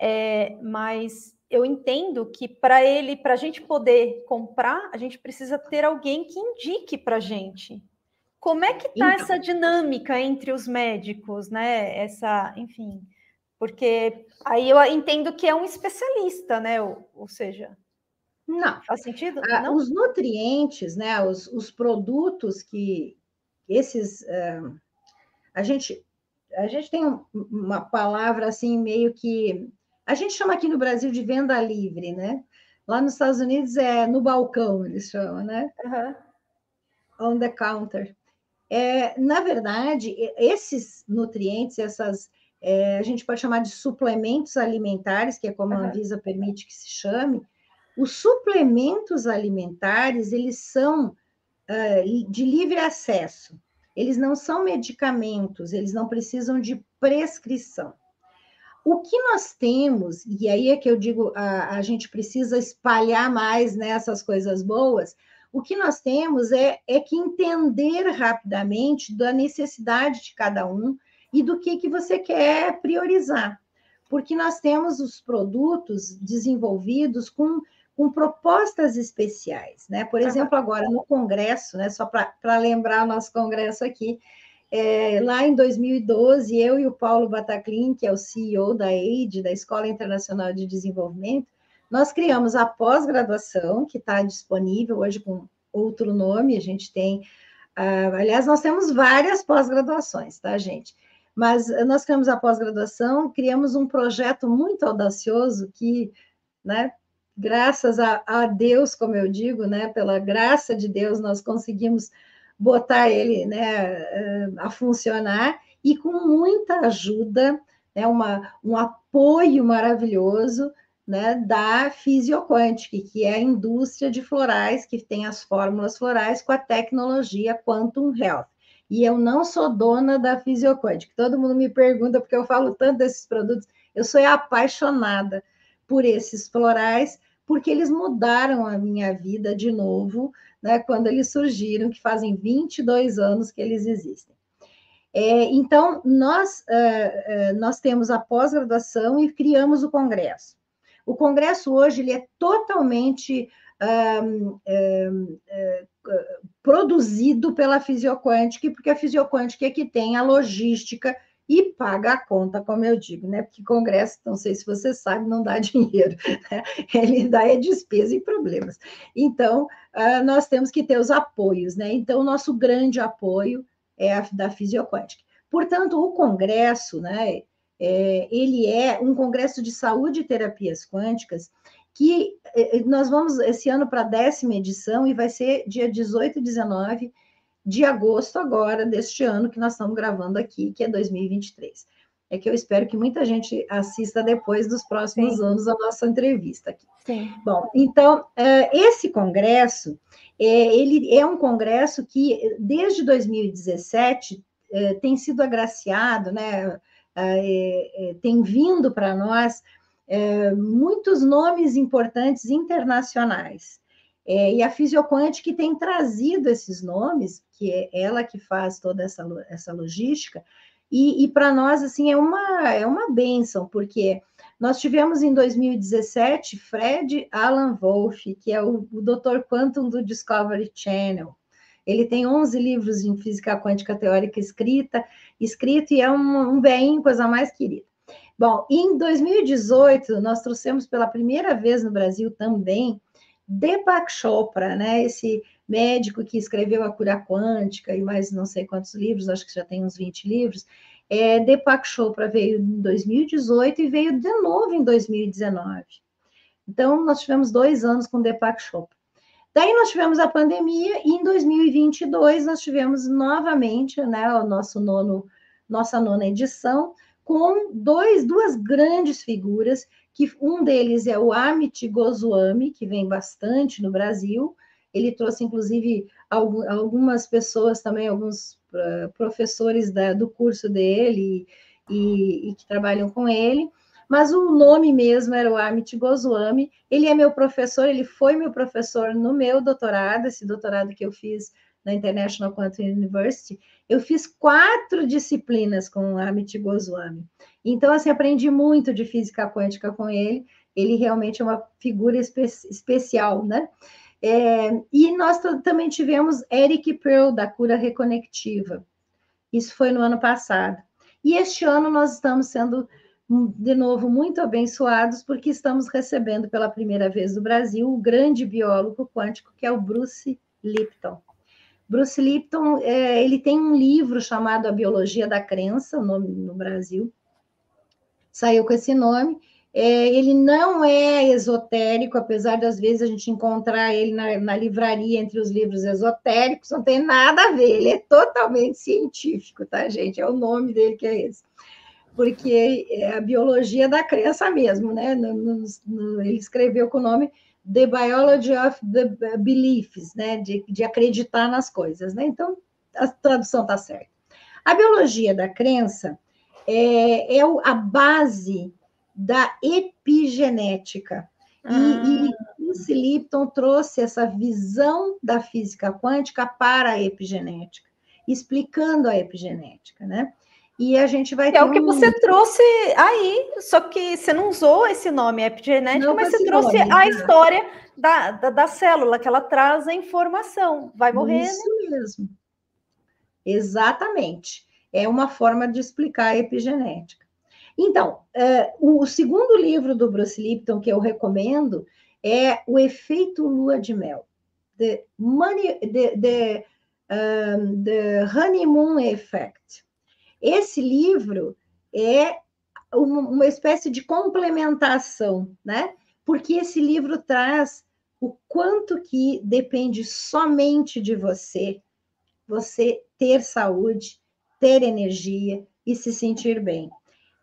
É, mas eu entendo que para ele, para a gente poder comprar, a gente precisa ter alguém que indique para a gente. Como é que está então, essa dinâmica entre os médicos, né? Essa, enfim, porque aí eu entendo que é um especialista, né? Ou, ou seja, não faz sentido? Ah, não? Os nutrientes, né? Os, os produtos que esses uh, a gente a gente tem uma palavra assim meio que a gente chama aqui no Brasil de venda livre, né? Lá nos Estados Unidos é no balcão, eles chamam, né? Uhum. On the counter. É, na verdade, esses nutrientes, essas, é, a gente pode chamar de suplementos alimentares, que é como uhum. a Anvisa permite que se chame. Os suplementos alimentares, eles são uh, de livre acesso. Eles não são medicamentos, eles não precisam de prescrição. O que nós temos, e aí é que eu digo, a, a gente precisa espalhar mais nessas né, coisas boas, o que nós temos é, é que entender rapidamente da necessidade de cada um e do que, que você quer priorizar. Porque nós temos os produtos desenvolvidos com, com propostas especiais, né? Por exemplo, agora no Congresso, né? Só para lembrar o nosso Congresso aqui, é, lá em 2012, eu e o Paulo Bataclin, que é o CEO da AID, da Escola Internacional de Desenvolvimento, nós criamos a pós-graduação, que está disponível hoje com outro nome, a gente tem. Uh, aliás, nós temos várias pós-graduações, tá, gente? Mas nós criamos a pós-graduação, criamos um projeto muito audacioso que, né, graças a, a, Deus, como eu digo, né, pela graça de Deus, nós conseguimos botar ele né, eh, a funcionar e com muita ajuda, né, uma, um apoio maravilhoso né, da Fisioquantic, que é a indústria de florais, que tem as fórmulas florais com a tecnologia Quantum Health. E eu não sou dona da Fisioquantic. Todo mundo me pergunta, porque eu falo tanto desses produtos, eu sou apaixonada por esses florais, porque eles mudaram a minha vida de novo, né, quando eles surgiram, que fazem 22 anos que eles existem. É, então, nós, uh, uh, nós temos a pós-graduação e criamos o congresso. O Congresso hoje ele é totalmente um, produzido pela Fisioquantic, porque a Fisioquantic é que tem a logística e paga a conta, como eu digo, né? Porque Congresso, não sei se você sabe, não dá (laughs) dinheiro, né? ele dá é despesa e problemas. Então, uh, nós temos que ter os apoios, né? Então, o nosso grande apoio é a da Fisioquântica. Portanto, o Congresso, né? É, ele é um congresso de saúde e terapias quânticas que é, nós vamos esse ano para a décima edição e vai ser dia 18 e 19 de agosto agora deste ano que nós estamos gravando aqui, que é 2023. É que eu espero que muita gente assista depois dos próximos Sim. anos a nossa entrevista aqui. Sim. Bom, então, é, esse congresso, é, ele é um congresso que, desde 2017, é, tem sido agraciado, né, tem vindo para nós muitos nomes importantes internacionais. É, e a Fisioquante tem trazido esses nomes, que é ela que faz toda essa, essa logística, e, e para nós, assim, é uma, é uma benção, porque nós tivemos em 2017 Fred Alan Wolff, que é o, o Dr. Quantum do Discovery Channel. Ele tem 11 livros em física quântica teórica escrita, escrito e é um, um bem, coisa mais querida. Bom, em 2018, nós trouxemos pela primeira vez no Brasil também Deepak Chopra, né? Esse médico que escreveu A Cura Quântica e mais não sei quantos livros, acho que já tem uns 20 livros. É, Deepak Chopra veio em 2018 e veio de novo em 2019. Então, nós tivemos dois anos com Deepak Chopra. Daí nós tivemos a pandemia e em 2022 nós tivemos novamente, né, o nosso nono, nossa nona edição, com dois, duas grandes figuras que um deles é o Amit Goswami, que vem bastante no Brasil. Ele trouxe, inclusive, algumas pessoas também, alguns uh, professores da, do curso dele e, e, que trabalham com ele. Mas o nome mesmo era o Amit Goswami. Ele é meu professor, ele foi meu professor no meu doutorado, esse doutorado que eu fiz na International Quantum University, eu fiz quatro disciplinas com Amit Goswami. Então, assim, aprendi muito de física quântica com ele. Ele realmente é uma figura espe especial, né? É, e nós também tivemos Eric Pearl, da cura reconectiva. Isso foi no ano passado. E este ano nós estamos sendo, hum, de novo, muito abençoados, porque estamos recebendo pela primeira vez no Brasil o grande biólogo quântico, que é o Bruce Lipton. Bruce Lipton, é, ele tem um livro chamado A Biologia da Crença, no Brasil, saiu com esse nome. É, ele não é esotérico, apesar das vezes a gente encontrar ele na, na, livraria entre os livros esotéricos, não tem nada a ver, ele é totalmente científico, tá, gente? É o nome dele que é esse. Porque é a biologia da crença mesmo, né? No, no, no, ele escreveu com o nome The Biology of the Beliefs, né? De, de acreditar nas coisas, né? Então, a tradução está certa. A biologia da crença é, é a base da epigenética. Ah. E, e Lucy Lipton trouxe essa visão da física quântica para a epigenética, explicando a epigenética, né? E a gente vai É o que um... você trouxe aí, só que você não usou esse nome epigenética, não mas você trouxe nome, a né? história da, da, da, célula, que ela traz a informação. Vai morrer. Isso né? mesmo. Exatamente. É uma forma de explicar a epigenética. Então, uh, o segundo livro do Bruce Lipton que eu recomendo é O Efeito Lua de Mel. The, money, the, the, um, the Honeymoon Effect esse livro é uma espécie de complementação, né? Porque esse livro traz o quanto que depende somente de você, você ter saúde, ter energia e se sentir bem.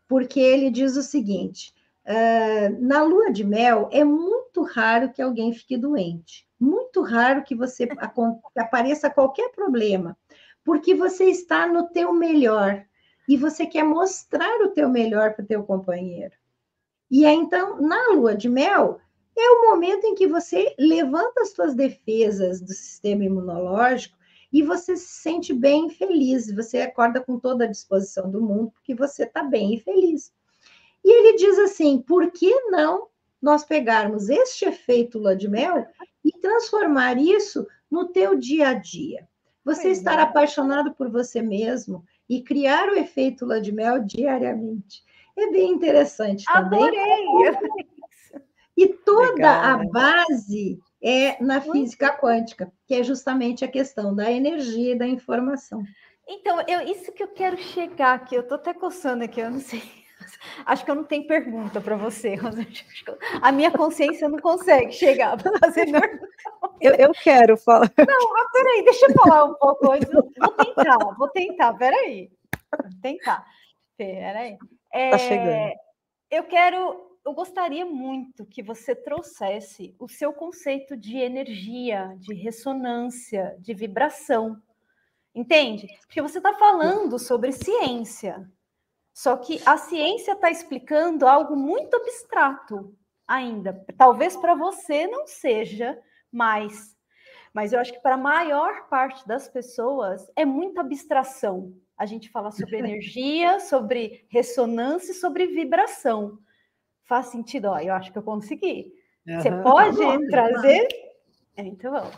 Porque ele diz o seguinte: uh, na lua de mel é muito raro que alguém fique doente, muito raro que você que apareça qualquer problema porque você está no teu melhor e você quer mostrar o teu melhor para o teu companheiro. E aí, então, na lua de mel, é o momento em que você levanta as suas defesas do sistema imunológico e você se sente bem e feliz, você acorda com toda a disposição do mundo, porque você está bem e feliz. E ele diz assim: por que não nós pegarmos este efeito lua de mel e transformar isso no teu dia a dia? Você pois estar é. apaixonado por você mesmo e criar o efeito lua de mel diariamente. É bem interessante também. Adorei! E toda Legal, a né? base é na física quântica, que é justamente a questão da energia e da informação. Então, eu, isso que eu quero chegar aqui, eu estou até coçando aqui, eu não sei. (laughs) Acho que eu não tenho pergunta para você, (laughs) A minha consciência não consegue chegar para fazer (laughs) eu, eu quero falar. Não, mas peraí, deixa eu falar um pouco antes. Vou tentar, vou tentar, peraí. Vou tentar. Peraí. É, tá chegando. Eu quero eu gostaria muito que você trouxesse o seu conceito de energia, de ressonância, de vibração. Entende? Porque você está falando sobre ciência. Só que a ciência está explicando algo muito abstrato ainda. Talvez para você não seja mais. Mas eu acho que para a maior parte das pessoas é muita abstração. A gente fala sobre (laughs) energia, sobre ressonância e sobre vibração faz sentido, ó, eu acho que eu consegui. Uhum. Você pode tá trazer? É, então vamos.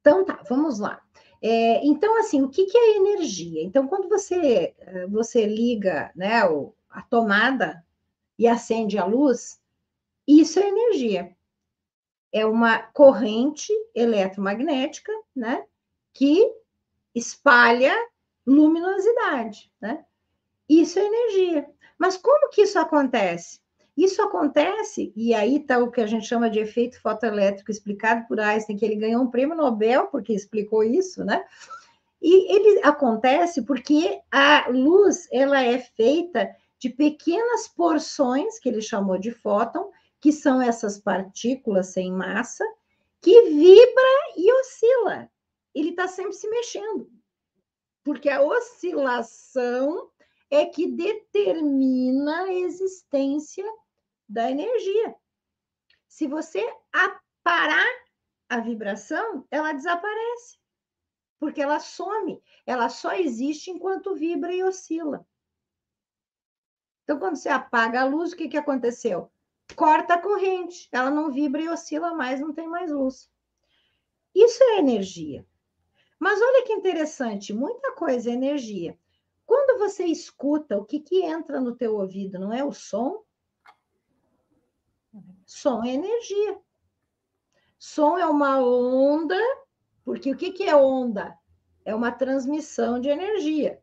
Então tá, vamos lá. É, então, assim, o que, que é energia? Então, quando você, você liga né, a tomada e acende a luz, isso é energia. É uma corrente eletromagnética, né, que espalha luminosidade, né? Isso é energia. Mas como que isso acontece? Isso acontece, e aí está o que a gente chama de efeito fotoelétrico explicado por Einstein, que ele ganhou um prêmio Nobel porque explicou isso, né? E ele acontece porque a luz ela é feita de pequenas porções, que ele chamou de fóton, que são essas partículas sem massa, que vibra e oscila. Ele está sempre se mexendo. Porque a oscilação é que determina a existência da energia. Se você parar a vibração, ela desaparece, porque ela some, ela só existe enquanto vibra e oscila. Então, quando você apaga a luz, o que, que aconteceu? Corta a corrente, ela não vibra e oscila mais, não tem mais luz. Isso é energia. Mas olha que interessante, muita coisa é energia. Quando você escuta, o que, que entra no teu ouvido? Não é o som? Som é energia. Som é uma onda, porque o que, que é onda? É uma transmissão de energia.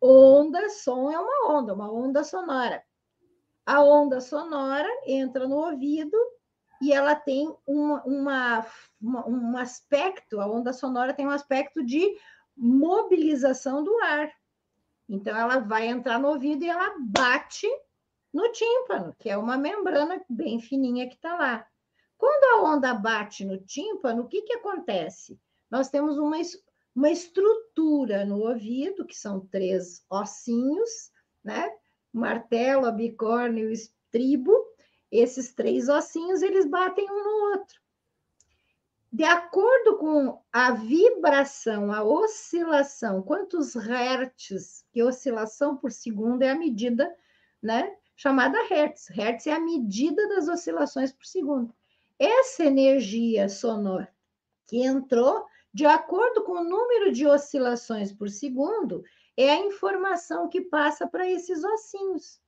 Onda, som é uma onda, uma onda sonora. A onda sonora entra no ouvido e ela tem uma, uma, uma, um aspecto, a onda sonora tem um aspecto de mobilização do ar. Então, ela vai entrar no ouvido e ela bate no tímpano, que é uma membrana bem fininha que está lá. Quando a onda bate no tímpano, o que, que acontece? Nós temos uma, uma estrutura no ouvido, que são três ossinhos, né? Martelo, a bicórnio e estribo. Esses três ossinhos, eles batem um no outro de acordo com a vibração, a oscilação, quantos hertz, que oscilação por segundo é a medida, né, chamada hertz. Hertz é a medida das oscilações por segundo. Essa energia sonora que entrou, de acordo com o número de oscilações por segundo, é a informação que passa para esses ossinhos.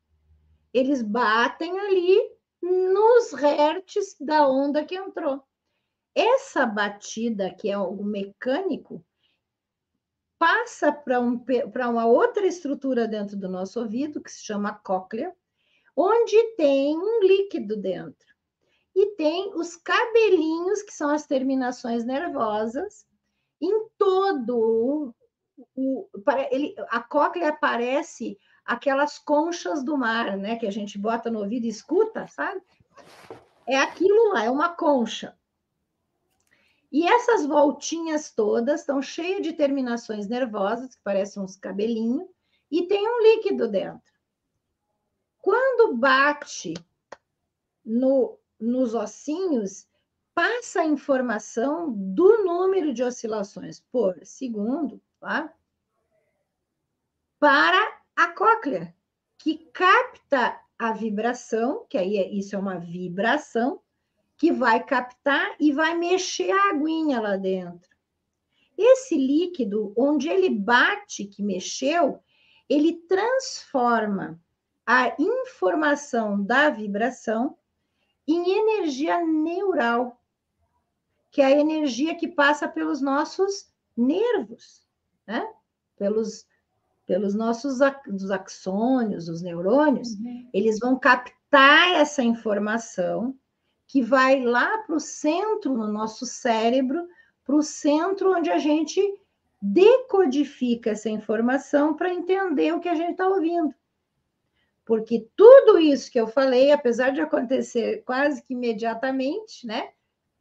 Eles batem ali nos hertz da onda que entrou. Essa batida, que é algo mecânico, passa para um, uma outra estrutura dentro do nosso ouvido, que se chama cóclea, onde tem um líquido dentro. E tem os cabelinhos, que são as terminações nervosas, em todo o. Ele, a cóclea parece aquelas conchas do mar, né? Que a gente bota no ouvido e escuta, sabe? É aquilo lá, é uma concha. E essas voltinhas todas estão cheias de terminações nervosas, que parecem uns cabelinhos, e tem um líquido dentro. Quando bate no, nos ossinhos, passa a informação do número de oscilações por segundo tá? para a cóclea, que capta a vibração, que aí é, isso é uma vibração, que vai captar e vai mexer a aguinha lá dentro. esse líquido, onde ele bate que mexeu, ele transforma a informação da vibração em energia neural, que é a energia que passa pelos nossos nervos, né? pelos, pelos nossos os axônios, os neurônios, uhum. eles vão captar essa informação que vai lá para o centro no nosso cérebro, para o centro onde a gente decodifica essa informação para entender o que a gente está ouvindo. Porque tudo isso que eu falei, apesar de acontecer quase que imediatamente, né?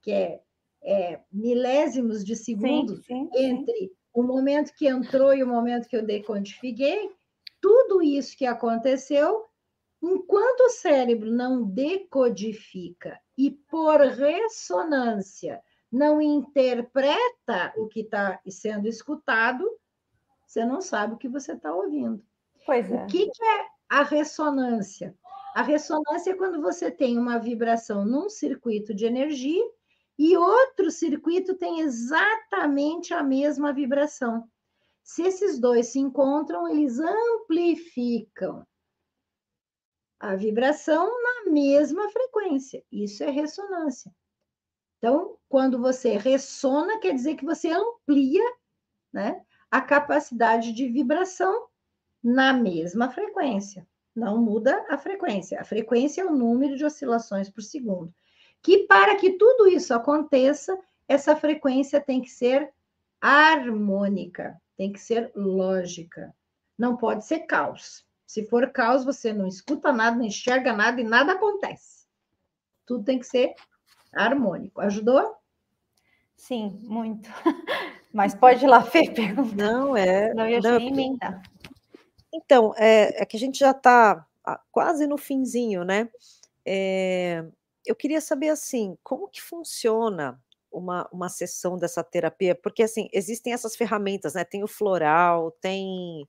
Que é, é milésimos de segundo sim, sim, entre sim. o momento que entrou e o momento que eu decodifiquei, tudo isso que aconteceu, enquanto o cérebro não decodifica e por ressonância não interpreta o que está sendo escutado, você não sabe o que você está ouvindo. Pois é. O que, que é a ressonância? A ressonância é quando você tem uma vibração num circuito de energia e outro circuito tem exatamente a mesma vibração. Se esses dois se encontram, eles amplificam a vibração na mesma frequência. Isso é ressonância. Então, quando você ressona, quer dizer que você amplia né, a capacidade de vibração na mesma frequência. Não muda a frequência. A frequência é o número de oscilações por segundo. Que para que tudo isso aconteça, essa frequência tem que ser harmônica, tem que ser lógica. Não pode ser caos. Se for caos, você não escuta nada, não enxerga nada e nada acontece. Tudo tem que ser harmônico. Ajudou? Sim, muito. (laughs) Mas pode ir lá, Fê, perguntar. Não, é. Não, eu não, emendar. Então, é, é, que a gente já está quase no finzinho, né? É, eu queria saber, assim, como que funciona uma, uma sessão dessa terapia? Porque, assim, existem essas ferramentas, né? Tem o floral, tem...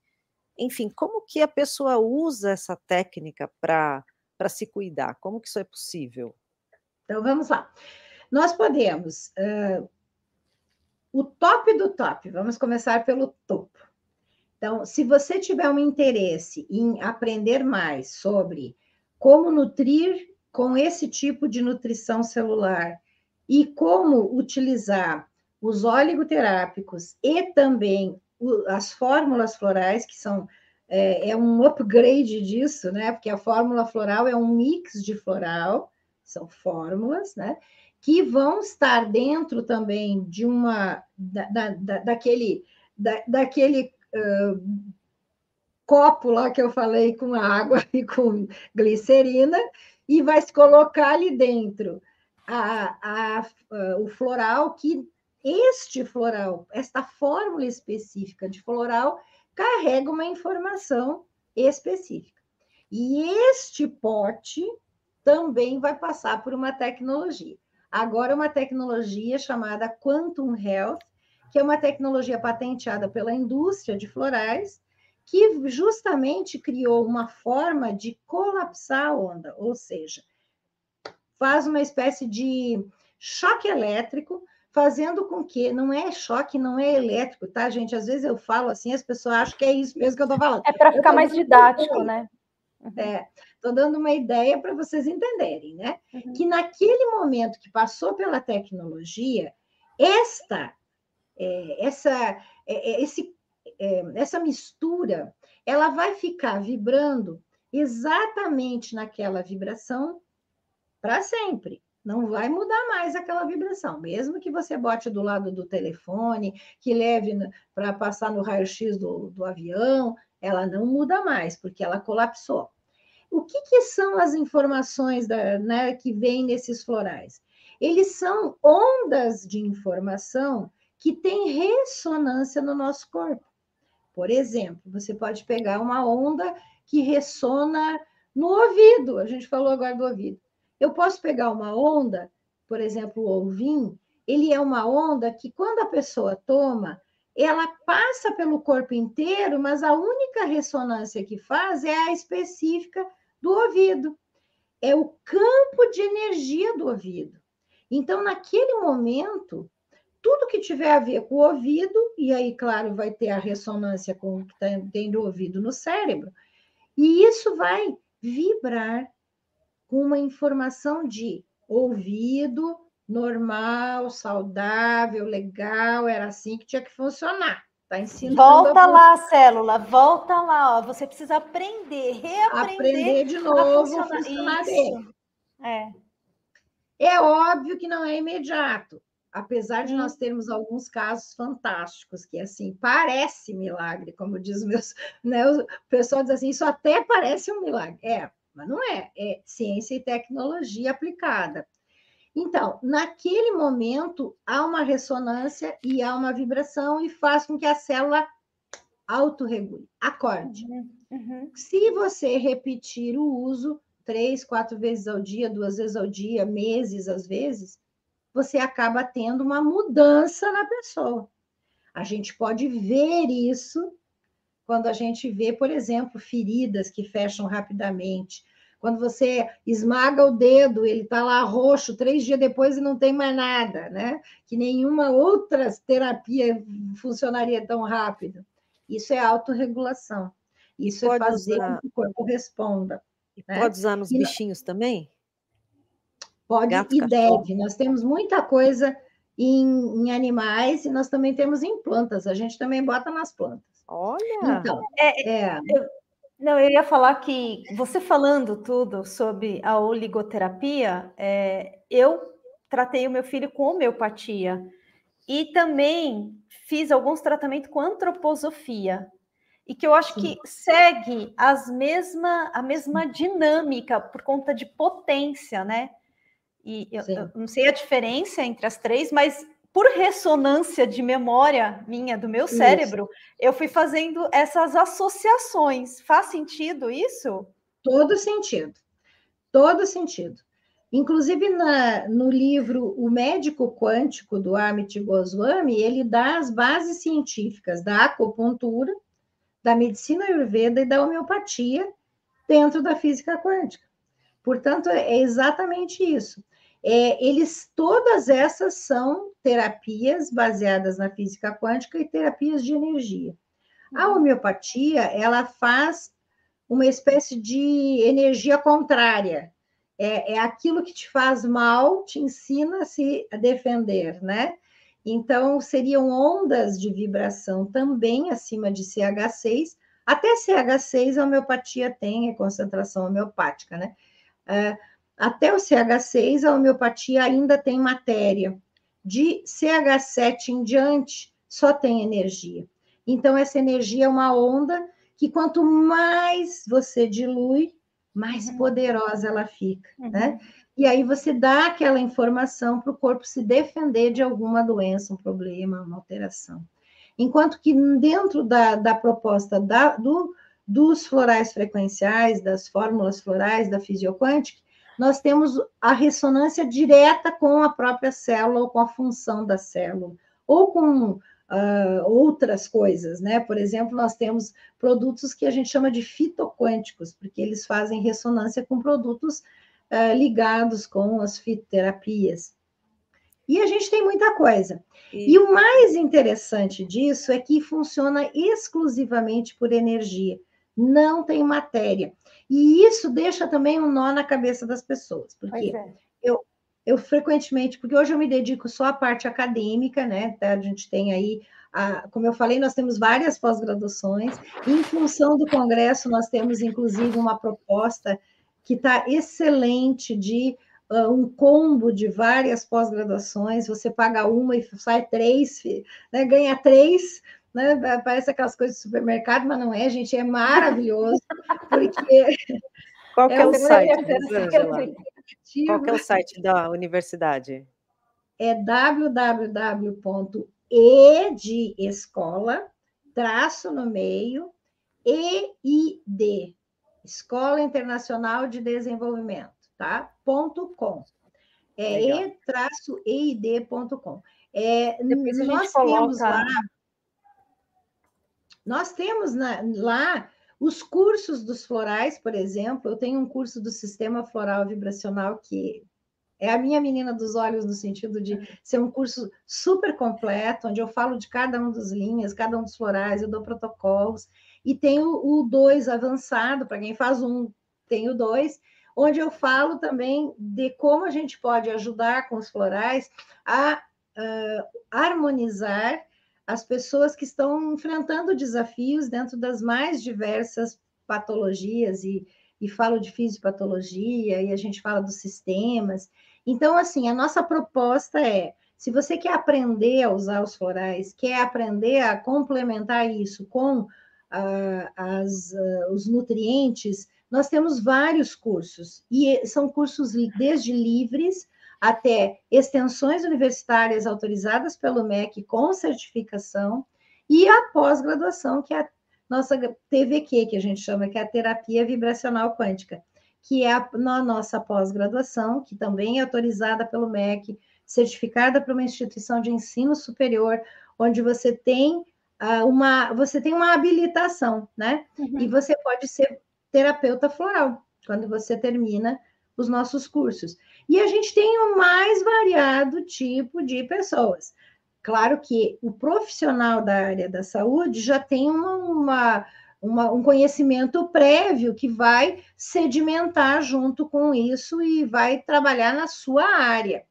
Enfim, como que a pessoa usa essa técnica para se cuidar? Como que isso é possível? Então, vamos lá. Nós podemos. Uh, o top do top, vamos começar pelo topo. Então, se você tiver um interesse em aprender mais sobre como nutrir com esse tipo de nutrição celular e como utilizar os oligoterápicos e também as fórmulas florais, que são é, é, um upgrade disso, né? Porque a fórmula floral é um mix de floral são fórmulas, né? Que vão estar dentro também de uma da, da, daquele, da, daquele uh, copo lá que eu falei com água (laughs) e com glicerina, e vai se colocar ali dentro a, a, uh, o floral que este floral, esta fórmula específica de floral, carrega uma informação específica. E este pote também vai passar por uma tecnologia. Agora, uma tecnologia chamada Quantum Health, que é uma tecnologia patenteada pela indústria de florais, que justamente criou uma forma de colapsar a onda, ou seja, faz uma espécie de choque elétrico, fazendo com que não é choque, não é elétrico, tá, gente? Às vezes eu falo assim, as pessoas acham que é isso mesmo que eu estou falando. É para ficar mais didático, né? Uhum. É, estou dando uma ideia para vocês entenderem, né? Uhum. Que naquele momento que passou pela tecnologia, esta, é, essa, é, é esse, é, essa mistura, ela vai ficar vibrando exatamente naquela vibração para sempre. Não vai mudar mais aquela vibração, mesmo que você bote do lado do telefone, que leve para passar no raio-x do, do avião, ela não muda mais, porque ela colapsou. O que, que são as informações da, né, que vêm nesses florais? Eles são ondas de informação que têm ressonância no nosso corpo. Por exemplo, você pode pegar uma onda que ressona no ouvido, a gente falou agora do ouvido. Eu posso pegar uma onda, por exemplo, o ouvim, ele é uma onda que, quando a pessoa toma, ela passa pelo corpo inteiro, mas a única ressonância que faz é a específica do ouvido. É o campo de energia do ouvido. Então, naquele momento, tudo que tiver a ver com o ouvido, e aí, claro, vai ter a ressonância com o que tá, tem do ouvido no cérebro, e isso vai vibrar com uma informação de ouvido normal, saudável, legal, era assim que tinha que funcionar. Tá ensinando volta lá, célula, volta lá, ó. Você precisa aprender, reaprender. Aprender de novo funcionar, funcionar bem. É. é óbvio que não é imediato, apesar de hum. nós termos alguns casos fantásticos, que assim, parece milagre, como diz meus, (laughs) né? O pessoal diz assim, isso até parece um milagre. É, mas não é, é ciência e tecnologia aplicada. Então, naquele momento, há uma ressonância e há uma vibração e faz com que a célula autorregule, acorde. Uhum. uhum. Se você repetir o uso três, quatro vezes ao dia, duas vezes ao dia, meses às vezes, você acaba tendo uma mudança na pessoa. A gente pode ver isso quando a gente vê, por exemplo, feridas que fecham rapidamente, quando você esmaga o dedo, ele está lá roxo, três dias depois e não tem mais nada, né? Que nenhuma outra terapia funcionaria tão rápido. Isso é autorregulação. Isso é fazer usar... com que o corpo responda. Né? Pode usar nos e bichinhos também? Pode Gato, e cachorro. deve. Nós temos muita coisa em, em, animais e nós também temos em plantas. A gente também bota nas plantas. Olha! Então, é, é, eu, não, eu ia falar que você falando tudo sobre a oligoterapia, é, eu tratei o meu filho com homeopatia e também fiz alguns tratamentos com antroposofia e que eu acho Sim. que segue as mesma, a mesma dinâmica por conta de potência, né? E eu, eu, não sei a diferença entre as três, mas por ressonância de memória minha, do meu cérebro, isso. eu fui fazendo essas associações. Faz sentido isso? Todo sentido. Todo sentido. Inclusive, na, no livro O Médico Quântico, do Amit Goswami, ele dá as bases científicas da acupuntura, da medicina ayurveda e da homeopatia dentro da física quântica. Portanto, é exatamente isso. É, eles, todas essas são terapias baseadas na física quântica e terapias de energia. A uhum. homeopatia, ela faz uma espécie de energia contrária. É, é aquilo que te faz mal, te ensina a se defender, né? Então, seriam ondas de vibração também acima de CH6. Até CH6 a homeopatia tem, é concentração homeopática, né? É, até o CH6, a homeopatia ainda tem matéria. De CH7 em diante, só tem energia. Então, essa energia é uma onda que quanto mais você dilui, mais uhum. poderosa ela fica, uhum. né? E aí você dá aquela informação para o corpo se defender de alguma doença, um problema, uma alteração. Enquanto que dentro da, da proposta da, do, dos florais frequenciais, das fórmulas florais da fisioquântica, nós temos a ressonância direta com a própria célula ou com a função da célula, ou com uh, outras coisas, né? Por exemplo, nós temos produtos que a gente chama de fitoquânticos, porque eles fazem ressonância com produtos uh, ligados com as fitoterapias. E a gente tem muita coisa. E... e o mais interessante disso é que funciona exclusivamente por energia, não tem matéria. E isso deixa também um nó na cabeça das pessoas, porque é. eu, eu frequentemente, porque hoje eu me dedico só à parte acadêmica, né? Tá? A gente tem aí, a, como eu falei, nós temos várias pós-graduações, em função do Congresso, nós temos inclusive uma proposta que está excelente de uh, um combo de várias pós-graduações, você paga uma e sai três, né? ganha três né? Parece aquelas coisas de supermercado, mas não é, gente, é maravilhoso, porque. (laughs) Qual é, é o site, Qual é o site da universidade? É www.e de escola, traço no meio, EID, Escola Internacional de Desenvolvimento, tá? Ponto .com. É e-eid.com. É, nós temos lá nós temos na, lá os cursos dos florais, por exemplo, eu tenho um curso do sistema floral vibracional que é a minha menina dos olhos no sentido de ser um curso super completo, onde eu falo de cada um dos linhas, cada um dos florais, eu dou protocolos, e tem o 2 avançado, para quem faz um, tem o 2, onde eu falo também de como a gente pode ajudar com os florais a uh, harmonizar as pessoas que estão enfrentando desafios dentro das mais diversas patologias e, e falo de fisiopatologia e a gente fala dos sistemas. Então, assim, a nossa proposta é, se você quer aprender a usar os florais, quer aprender a complementar isso com uh, as, uh, os nutrientes, nós temos vários cursos, e são cursos desde livres até extensões universitárias autorizadas pelo MEC com certificação, e a pós-graduação, que é a nossa TVQ, que a gente chama, que é a terapia vibracional quântica, que é a, na nossa pós-graduação, que também é autorizada pelo MEC, certificada por uma instituição de ensino superior, onde você tem uh, uma você tem uma habilitação, né? Uhum. E você pode ser terapeuta floral quando você termina os nossos cursos. E a gente tem o mais variado tipo de pessoas. Claro que o profissional da área da saúde já tem uma, uma, uma, um conhecimento prévio que vai sedimentar junto com isso e vai trabalhar na sua área.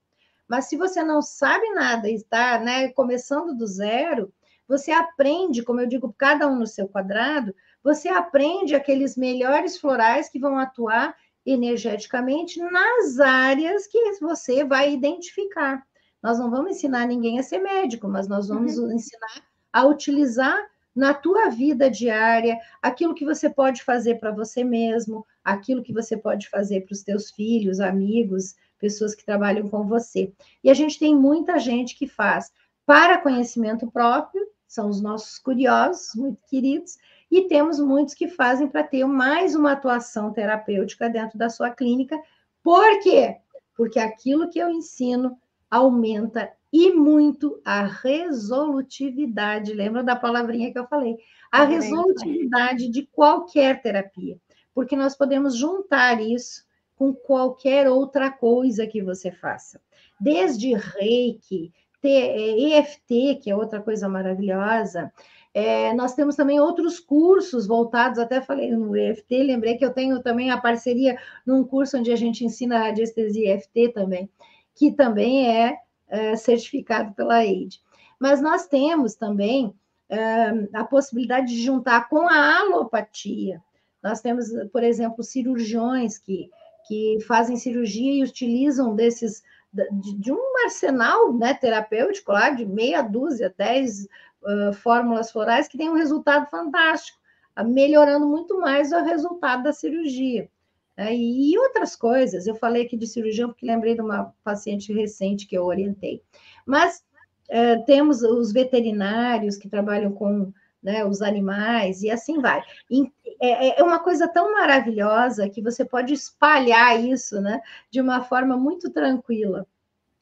Mas se você não sabe nada e está né, começando do zero, você aprende, como eu digo, cada um no seu quadrado, você aprende aqueles melhores florais que vão atuar energeticamente nas áreas que você vai identificar. Nós não vamos ensinar ninguém a ser médico, mas nós vamos uhum. ensinar a utilizar na tua vida diária aquilo que você pode fazer para você mesmo, aquilo que você pode fazer para os teus filhos, amigos, pessoas que trabalham com você. E a gente tem muita gente que faz para conhecimento próprio, são os nossos curiosos, muito queridos, e temos muitos que fazem para ter mais uma atuação terapêutica dentro da sua clínica. Por quê? Porque aquilo que eu ensino aumenta e muito a resolutividade. Lembra da palavrinha que eu falei? A resolutividade de qualquer terapia, porque nós podemos juntar isso com qualquer outra coisa que você faça, desde reiki, EFT, que é outra coisa maravilhosa. É, nós temos também outros cursos voltados, até falei no EFT, lembrei que eu tenho também a parceria num curso onde a gente ensina radiestesia EFT também que também é, é certificado pela AID. Mas nós temos também é, a possibilidade de juntar com a alopatia. Nós temos, por exemplo, cirurgiões que, que fazem cirurgia e utilizam desses de, de um arsenal né, terapêutico lá de meia dúzia, dez uh, fórmulas florais que tem um resultado fantástico, melhorando muito mais o resultado da cirurgia. Né? E outras coisas, eu falei aqui de cirurgião porque lembrei de uma paciente recente que eu orientei. Mas é, temos os veterinários que trabalham com né, os animais e assim vai. E é, é uma coisa tão maravilhosa que você pode espalhar isso né, de uma forma muito tranquila.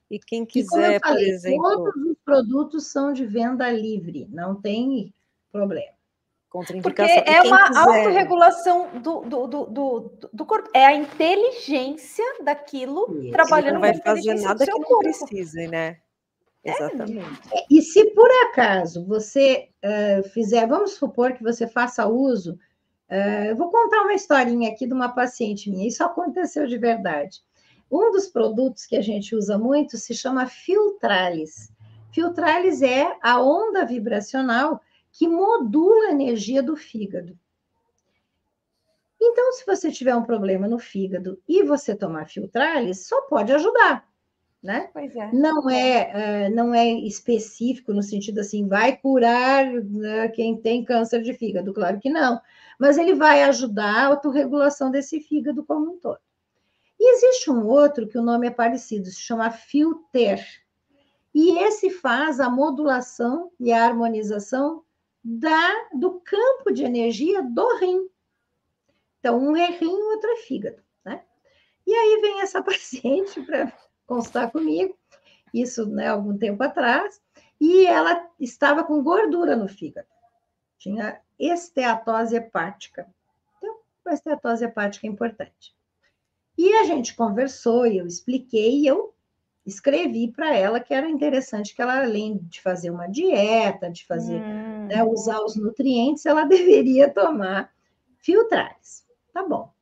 E quem quiser, e falei, por exemplo. Todos os produtos são de venda livre, não tem problema. Porque é uma quiser... autorregulação do, do, do, do, do corpo. É a inteligência daquilo Isso. trabalhando não vai fazer nada que não corpo. precise, né? É. Exatamente. É. E se por acaso você uh, fizer, vamos supor que você faça uso, uh, eu vou contar uma historinha aqui de uma paciente minha, isso aconteceu de verdade. Um dos produtos que a gente usa muito se chama Filtralis. Filtralis é a onda vibracional que modula a energia do fígado. Então, se você tiver um problema no fígado e você tomar Filtralis, só pode ajudar, né? Pois é. Não é, uh, não é específico no sentido assim, vai curar uh, quem tem câncer de fígado, claro que não. Mas ele vai ajudar a autorregulação desse fígado como um todo. E existe um outro que o nome é parecido, se chama Filter. E esse faz a modulação e a harmonização da, do campo de energia do rim. Então, um é rim, outro é fígado, né? E aí vem essa (laughs) paciente para constar comigo, isso, né, algum tempo atrás, e ela estava com gordura no fígado. Tinha esteatose hepática. Então, a esteatose hepática é importante. E a gente conversou, e eu expliquei, e eu escrevi para ela que era interessante que ela, além de fazer uma dieta, de fazer, hum. né, usar os nutrientes, ela (laughs) deveria tomar filtrais. Tá bom.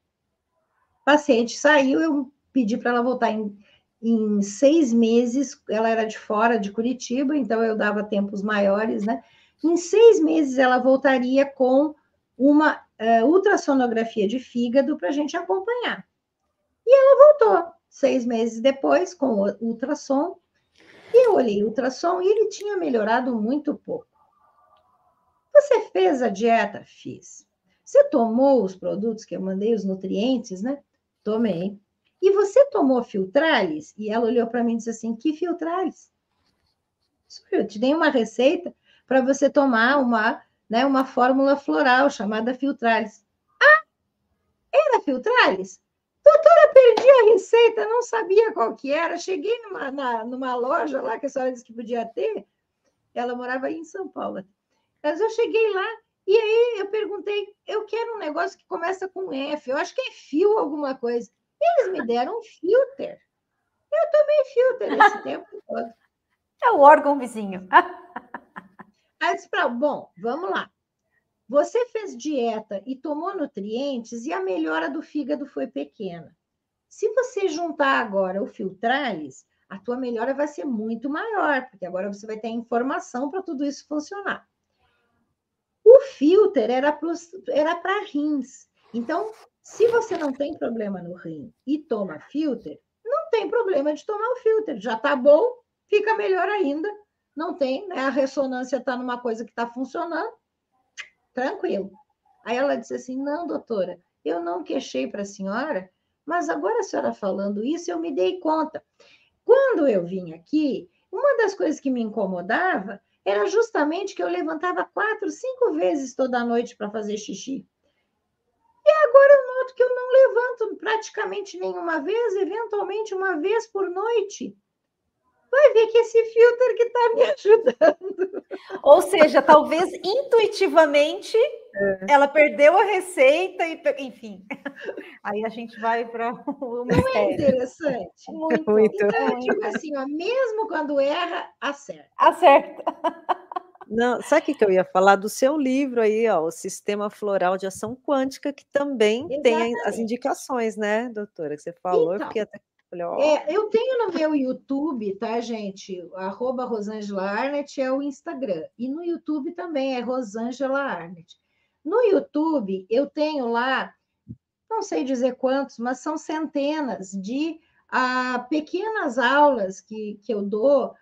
O paciente saiu, eu pedi para ela voltar em, em seis meses, ela era de fora de Curitiba, então eu dava tempos maiores, né? Em seis meses ela voltaria com uma uh, ultrassonografia de fígado para a gente acompanhar. E ela voltou seis meses depois, com o ultrassom, e eu olhei o ultrassom e ele tinha melhorado muito pouco. Você fez a dieta? Fiz. Você tomou os produtos que eu mandei, os nutrientes, né? Tomei. E você tomou filtralis? E ela olhou para mim e disse assim: Que filtralis? Eu te dei uma receita para você tomar uma, né, uma fórmula floral chamada filtralis. Ah, era filtralis? Doutora, perdi a receita, não sabia qual que era. Cheguei numa, na, numa loja lá que a senhora disse que podia ter. Ela morava aí em São Paulo. Mas eu cheguei lá e aí eu perguntei, eu quero um negócio que começa com F. Eu acho que é fio alguma coisa. Eles me deram um filter. Eu tomei filter esse (laughs) tempo todo. É o órgão vizinho. Aí eu disse para bom, vamos lá. Você fez dieta e tomou nutrientes e a melhora do fígado foi pequena. Se você juntar agora o filtralis, a tua melhora vai ser muito maior, porque agora você vai ter informação para tudo isso funcionar. O filter era para rins. Então, se você não tem problema no rim e toma filter, não tem problema de tomar o filter. Já está bom, fica melhor ainda. Não tem, né? A ressonância está numa coisa que está funcionando, tranquilo. Aí ela disse assim: não, doutora, eu não queixei para a senhora, mas agora a senhora falando isso, eu me dei conta. Quando eu vim aqui, uma das coisas que me incomodava era justamente que eu levantava quatro, cinco vezes toda noite para fazer xixi. E agora eu noto que eu não levanto praticamente nenhuma vez, eventualmente uma vez por noite vai ver que esse filtro que está me (laughs) ajudando. Ou seja, talvez intuitivamente é. ela perdeu a receita e, enfim. (laughs) Aí a gente vai para o. Não é interessante? Muito. Muito. Então, tipo assim, ó, mesmo quando erra, acerta. Acerta. Não, sabe o que eu ia falar do seu livro aí, ó, o Sistema Floral de Ação Quântica, que também Exatamente. tem as indicações, né, doutora, que você falou, então, até Falei, é, eu tenho no meu YouTube, tá, gente? Arroba Rosângela Arnett é o Instagram. E no YouTube também é Rosângela Arnett. No YouTube, eu tenho lá, não sei dizer quantos, mas são centenas de ah, pequenas aulas que, que eu dou,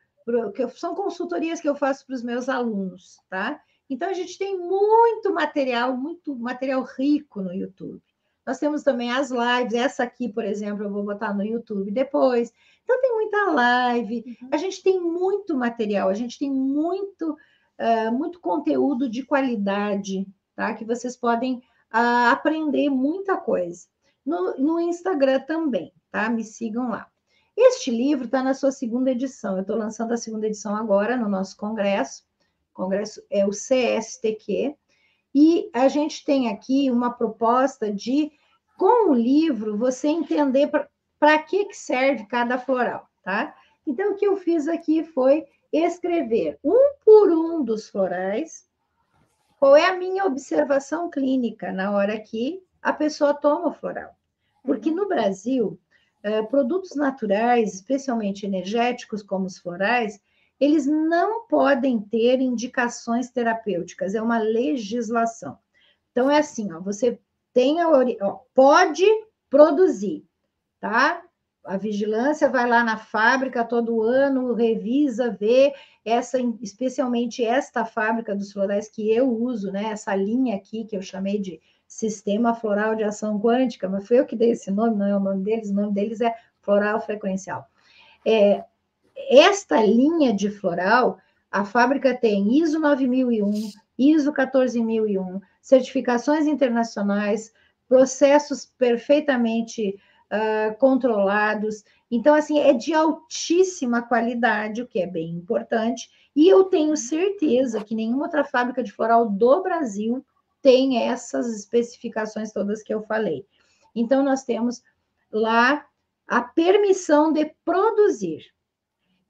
que são consultorias que eu faço para os meus alunos, tá? Então, a gente tem muito material, muito material rico no YouTube. Nós temos também as lives, essa aqui, por exemplo, eu vou botar no YouTube depois. Então, tem muita live, uhum. a gente tem muito material, a gente tem muito, uh, muito conteúdo de qualidade, tá? Que vocês podem uh, aprender muita coisa. No, no Instagram também, tá? Me sigam lá. Este livro está na sua segunda edição. Eu estou lançando a segunda edição agora no nosso congresso. O congresso é o CSTQ, e a gente tem aqui uma proposta de, com o livro, você entender para que, que serve cada floral, tá? Então, o que eu fiz aqui foi escrever um por um dos florais, qual é a minha observação clínica na hora que a pessoa toma o floral. Porque uhum. no Brasil, eh, produtos naturais, especialmente energéticos como os florais, eles não podem ter indicações terapêuticas, é uma legislação. Então, é assim, ó, você tem a ó, pode produzir, tá? A vigilância vai lá na fábrica todo ano, revisa, vê essa, especialmente esta fábrica dos florais que eu uso, né? Essa linha aqui que eu chamei de Sistema Floral de Ação Quântica, mas foi eu que dei esse nome, não é o nome deles, o nome deles é floral frequencial. É, esta linha de floral, a fábrica tem ISO 9001, ISO 14001, certificações internacionais, processos perfeitamente uh, controlados. Então, assim, é de altíssima qualidade, o que é bem importante. E eu tenho certeza que nenhuma outra fábrica de floral do Brasil tem essas especificações todas que eu falei. Então, nós temos lá a permissão de produzir.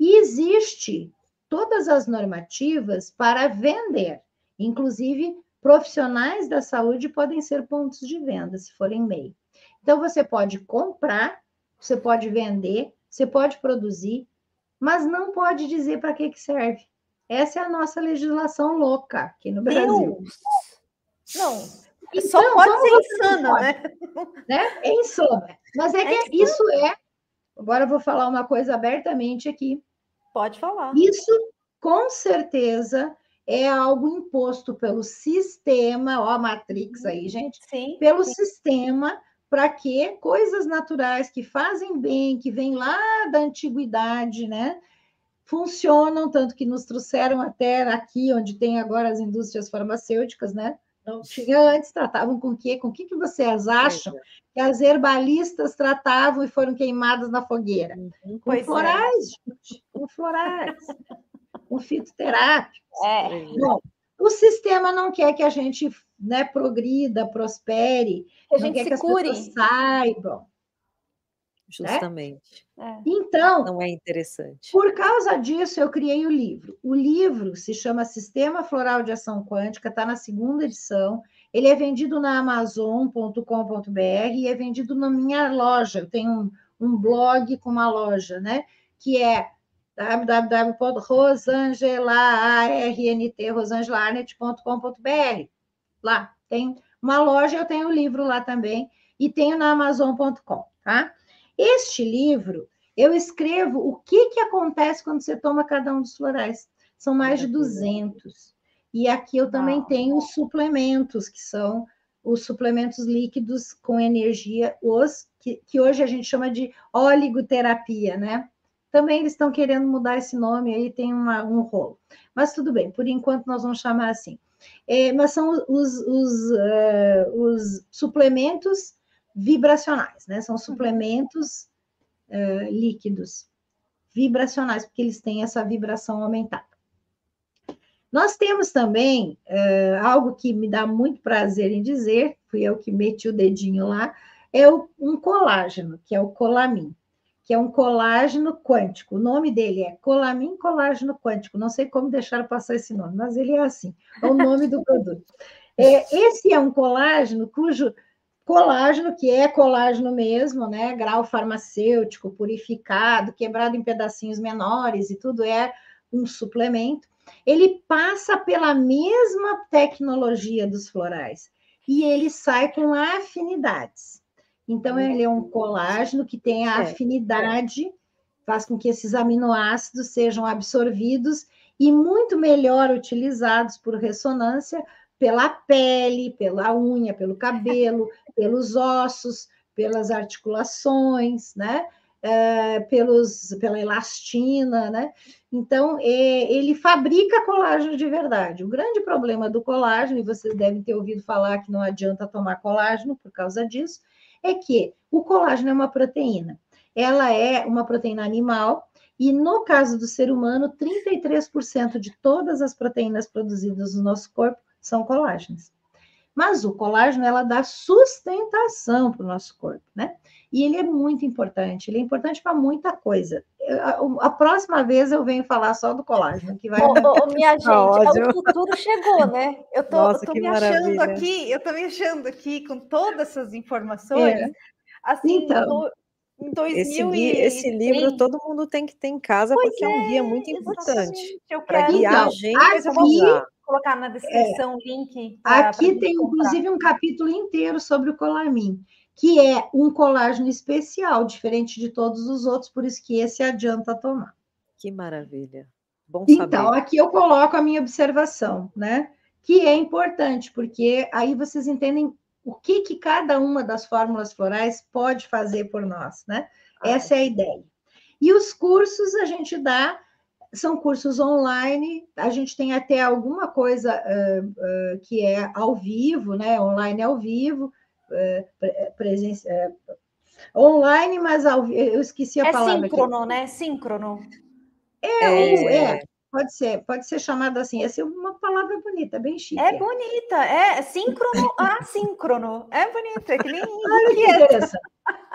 E existe todas as normativas para vender, inclusive profissionais da saúde podem ser pontos de venda, se forem MEI. Então, você pode comprar, você pode vender, você pode produzir, mas não pode dizer para que, que serve. Essa é a nossa legislação louca aqui no Brasil. Deus. Não, então, só pode ser insana, né? né? É insana. Mas é, é que isso é. Agora eu vou falar uma coisa abertamente aqui. Pode falar. Isso, com certeza, é algo imposto pelo sistema, ó, a Matrix aí, gente. Sim. Pelo sim. sistema, para que coisas naturais que fazem bem, que vêm lá da antiguidade, né? Funcionam, tanto que nos trouxeram até aqui, onde tem agora as indústrias farmacêuticas, né? Não tinha antes, tratavam com o quê? Com o que, que vocês acham é. que as herbalistas tratavam e foram queimadas na fogueira? Uhum, com é. florais, é. gente, com florais, com fitoterápicos. É. Bom, o sistema não quer que a gente né, progrida, prospere, que a não gente quer se que as cure. pessoas saibam. Justamente. Né? Então, não é interessante. Por causa disso, eu criei o livro. O livro se chama Sistema Floral de Ação Quântica, está na segunda edição. Ele é vendido na Amazon.com.br e é vendido na minha loja. Eu tenho um, um blog com uma loja, né? Que é www.rosangelaarnt.com.br. Lá tem uma loja, eu tenho o livro lá também e tenho na Amazon.com, tá? Este livro, eu escrevo o que, que acontece quando você toma cada um dos florais. São mais de 200. E aqui eu também tenho os suplementos, que são os suplementos líquidos com energia, os que, que hoje a gente chama de oligoterapia, né? Também eles estão querendo mudar esse nome aí, tem uma, um rolo. Mas tudo bem, por enquanto nós vamos chamar assim. É, mas são os, os, uh, os suplementos vibracionais, né? São suplementos uh, líquidos vibracionais, porque eles têm essa vibração aumentada. Nós temos também uh, algo que me dá muito prazer em dizer, fui eu que meti o dedinho lá, é o, um colágeno, que é o colamin, que é um colágeno quântico. O nome dele é colamin colágeno quântico. Não sei como deixar passar esse nome, mas ele é assim, é o nome do (laughs) produto. É, esse é um colágeno cujo colágeno, que é colágeno mesmo, né? Grau farmacêutico, purificado, quebrado em pedacinhos menores e tudo é um suplemento. Ele passa pela mesma tecnologia dos florais e ele sai com afinidades. Então, ele é um colágeno que tem a afinidade, faz com que esses aminoácidos sejam absorvidos e muito melhor utilizados por ressonância pela pele, pela unha, pelo cabelo, (laughs) pelos ossos, pelas articulações, né? É, pelos, pela elastina, né? Então, é, ele fabrica colágeno de verdade. O grande problema do colágeno, e vocês devem ter ouvido falar que não adianta tomar colágeno por causa disso, é que o colágeno é uma proteína. Ela é uma proteína animal, e no caso do ser humano, 33% de todas as proteínas produzidas no nosso corpo são colágenos. Mas o colágeno, ela dá sustentação para o nosso corpo, né? E ele é muito importante, ele é importante para muita coisa. a, a, próxima vez eu venho falar só do colágeno, que vai... Ô, ô, minha (laughs) gente, o futuro chegou, né? Eu tô, Nossa, eu tô me maravilha. achando aqui, eu tô me achando aqui com todas essas informações, é. assim, então, em 2000 esse, li esse livro todo mundo tem que ter em casa, pois porque é, é um guia muito importante. Para guiar então, a gente, aqui, eu vou usar colocar na descrição é, o link. Pra, aqui pra tem, comprar. inclusive, um capítulo inteiro sobre o colamin, que é um colágeno especial, diferente de todos os outros, por isso que esse adianta tomar. Que maravilha. Bom então, saber. Então, aqui eu coloco a minha observação, né? Que é importante, porque aí vocês entendem o que, que cada uma das fórmulas florais pode fazer por nós, né? Ah, Essa é a ideia. E os cursos a gente dá são cursos online, a gente tem até alguma coisa uh, uh, que é ao vivo, né? Online ao vivo, uh, presença, online, mas ao, eu esqueci a é palavra. É síncrono, aqui. né? Síncrono. É, é, é, pode ser, pode ser chamado assim. Essa é uma palavra bonita, bem chique. É bonita, é síncrono (laughs) assíncrono. É bonita, é que nem Olha (laughs) que interessante.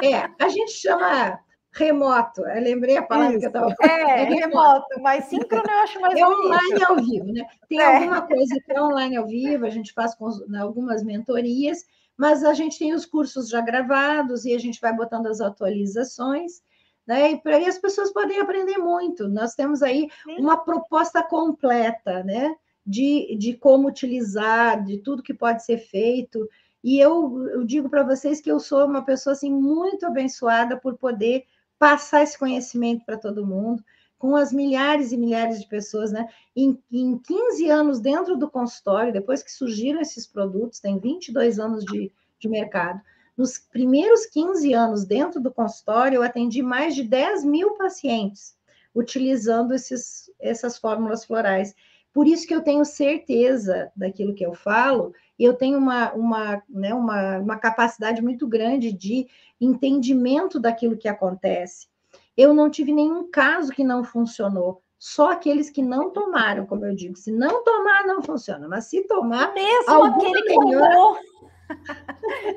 É, a gente chama remoto. Eu lembrei a palavra Isso. que eu estava falando. É, é remoto, mas síncrono eu acho mais É bonito. online ao vivo, né? Tem é. alguma coisa que é online ao vivo, a gente faz com algumas mentorias, mas a gente tem os cursos já gravados e a gente vai botando as atualizações. Né? E para aí as pessoas podem aprender muito. Nós temos aí Sim. uma proposta completa, né? De, de como utilizar, de tudo que pode ser feito. E eu, eu digo para vocês que eu sou uma pessoa assim muito abençoada por poder passar esse conhecimento para todo mundo, com as milhares e milhares de pessoas, né? Em, em 15 anos dentro do consultório, depois que surgiram esses produtos, tem 22 anos de, de mercado. Nos primeiros 15 anos dentro do consultório, eu atendi mais de 10 mil pacientes utilizando esses, essas fórmulas florais. Por isso que eu tenho certeza daquilo que eu falo, e eu tenho uma, uma, né, uma, uma capacidade muito grande de entendimento daquilo que acontece. Eu não tive nenhum caso que não funcionou, só aqueles que não tomaram, como eu digo. Se não tomar, não funciona, mas se tomar. Mesmo aquele que tomou.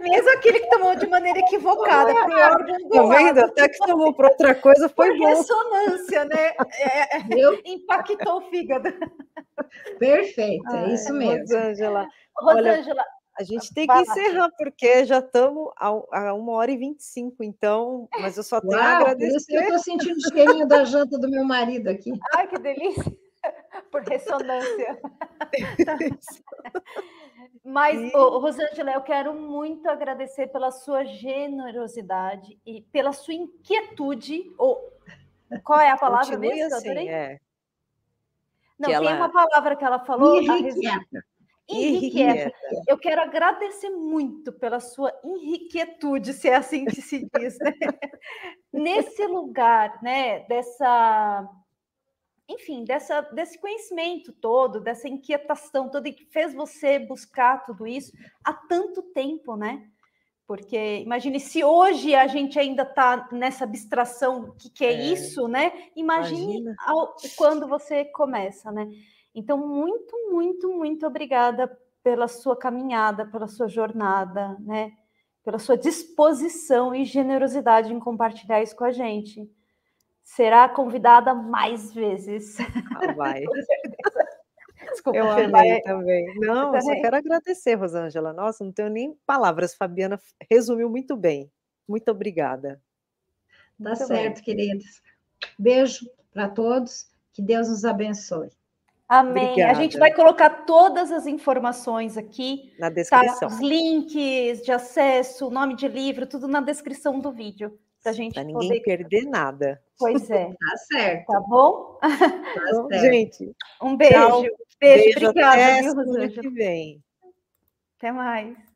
Mesmo aquele que tomou de maneira equivocada para o órgão do Tá vendo? Até que tomou para outra coisa foi Por bom. ressonância, né? É, é impactou o fígado. Perfeito, é isso mesmo. Rosângela, Rosângela, a gente tem que encerrar, porque já estamos a, uma hora e vinte e cinco, então, mas eu só tenho Uau, a agradecer. Por isso que eu estou sentindo o cheirinho da janta do meu marido aqui. Ai, que delícia! Por ressonância. (laughs) (laughs) Mas, oh, Rosângela, eu quero muito agradecer pela sua generosidade e pela sua inquietude. Ou, qual é a palavra Continue mesmo? Assim, é. Não, tem uma palavra que ela falou. Irrequieta. Irrequieta. Eu quero agradecer muito pela sua inquietude, se é assim que se diz, né? (laughs) Nesse lugar, né, dessa enfim, dessa, desse conhecimento todo, dessa inquietação toda que fez você buscar tudo isso há tanto tempo, né? Porque imagine se hoje a gente ainda está nessa abstração, que, que é, é, isso, né? Imagine ao, quando você começa, né? Então, muito, muito, muito obrigada pela sua caminhada, pela sua jornada, né? Pela sua disposição e generosidade em compartilhar isso com a gente será convidada mais vezes. Ah, vai. (laughs) Desculpa, eu amei vai... também. Não, eu só quero agradecer, Rosângela. Nossa, não tenho nem palavras. Fabiana resumiu muito bem. Muito obrigada. Tá muito certo, bem. queridos. Beijo para todos. Que Deus nos abençoe. Amém. Obrigada. A gente vai colocar todas as informações aqui. Na tá? descrição. Tá? Os links de acesso, nome de livro, tudo na descrição do vídeo. Pra gente pra ninguém poder... perder (laughs) nada. Pois é. Tá certo. Tá bom? Tá certo. Gente, um beijo. Tchau. Beijo, beijo obrigada, até viu, Que vem. Até mais.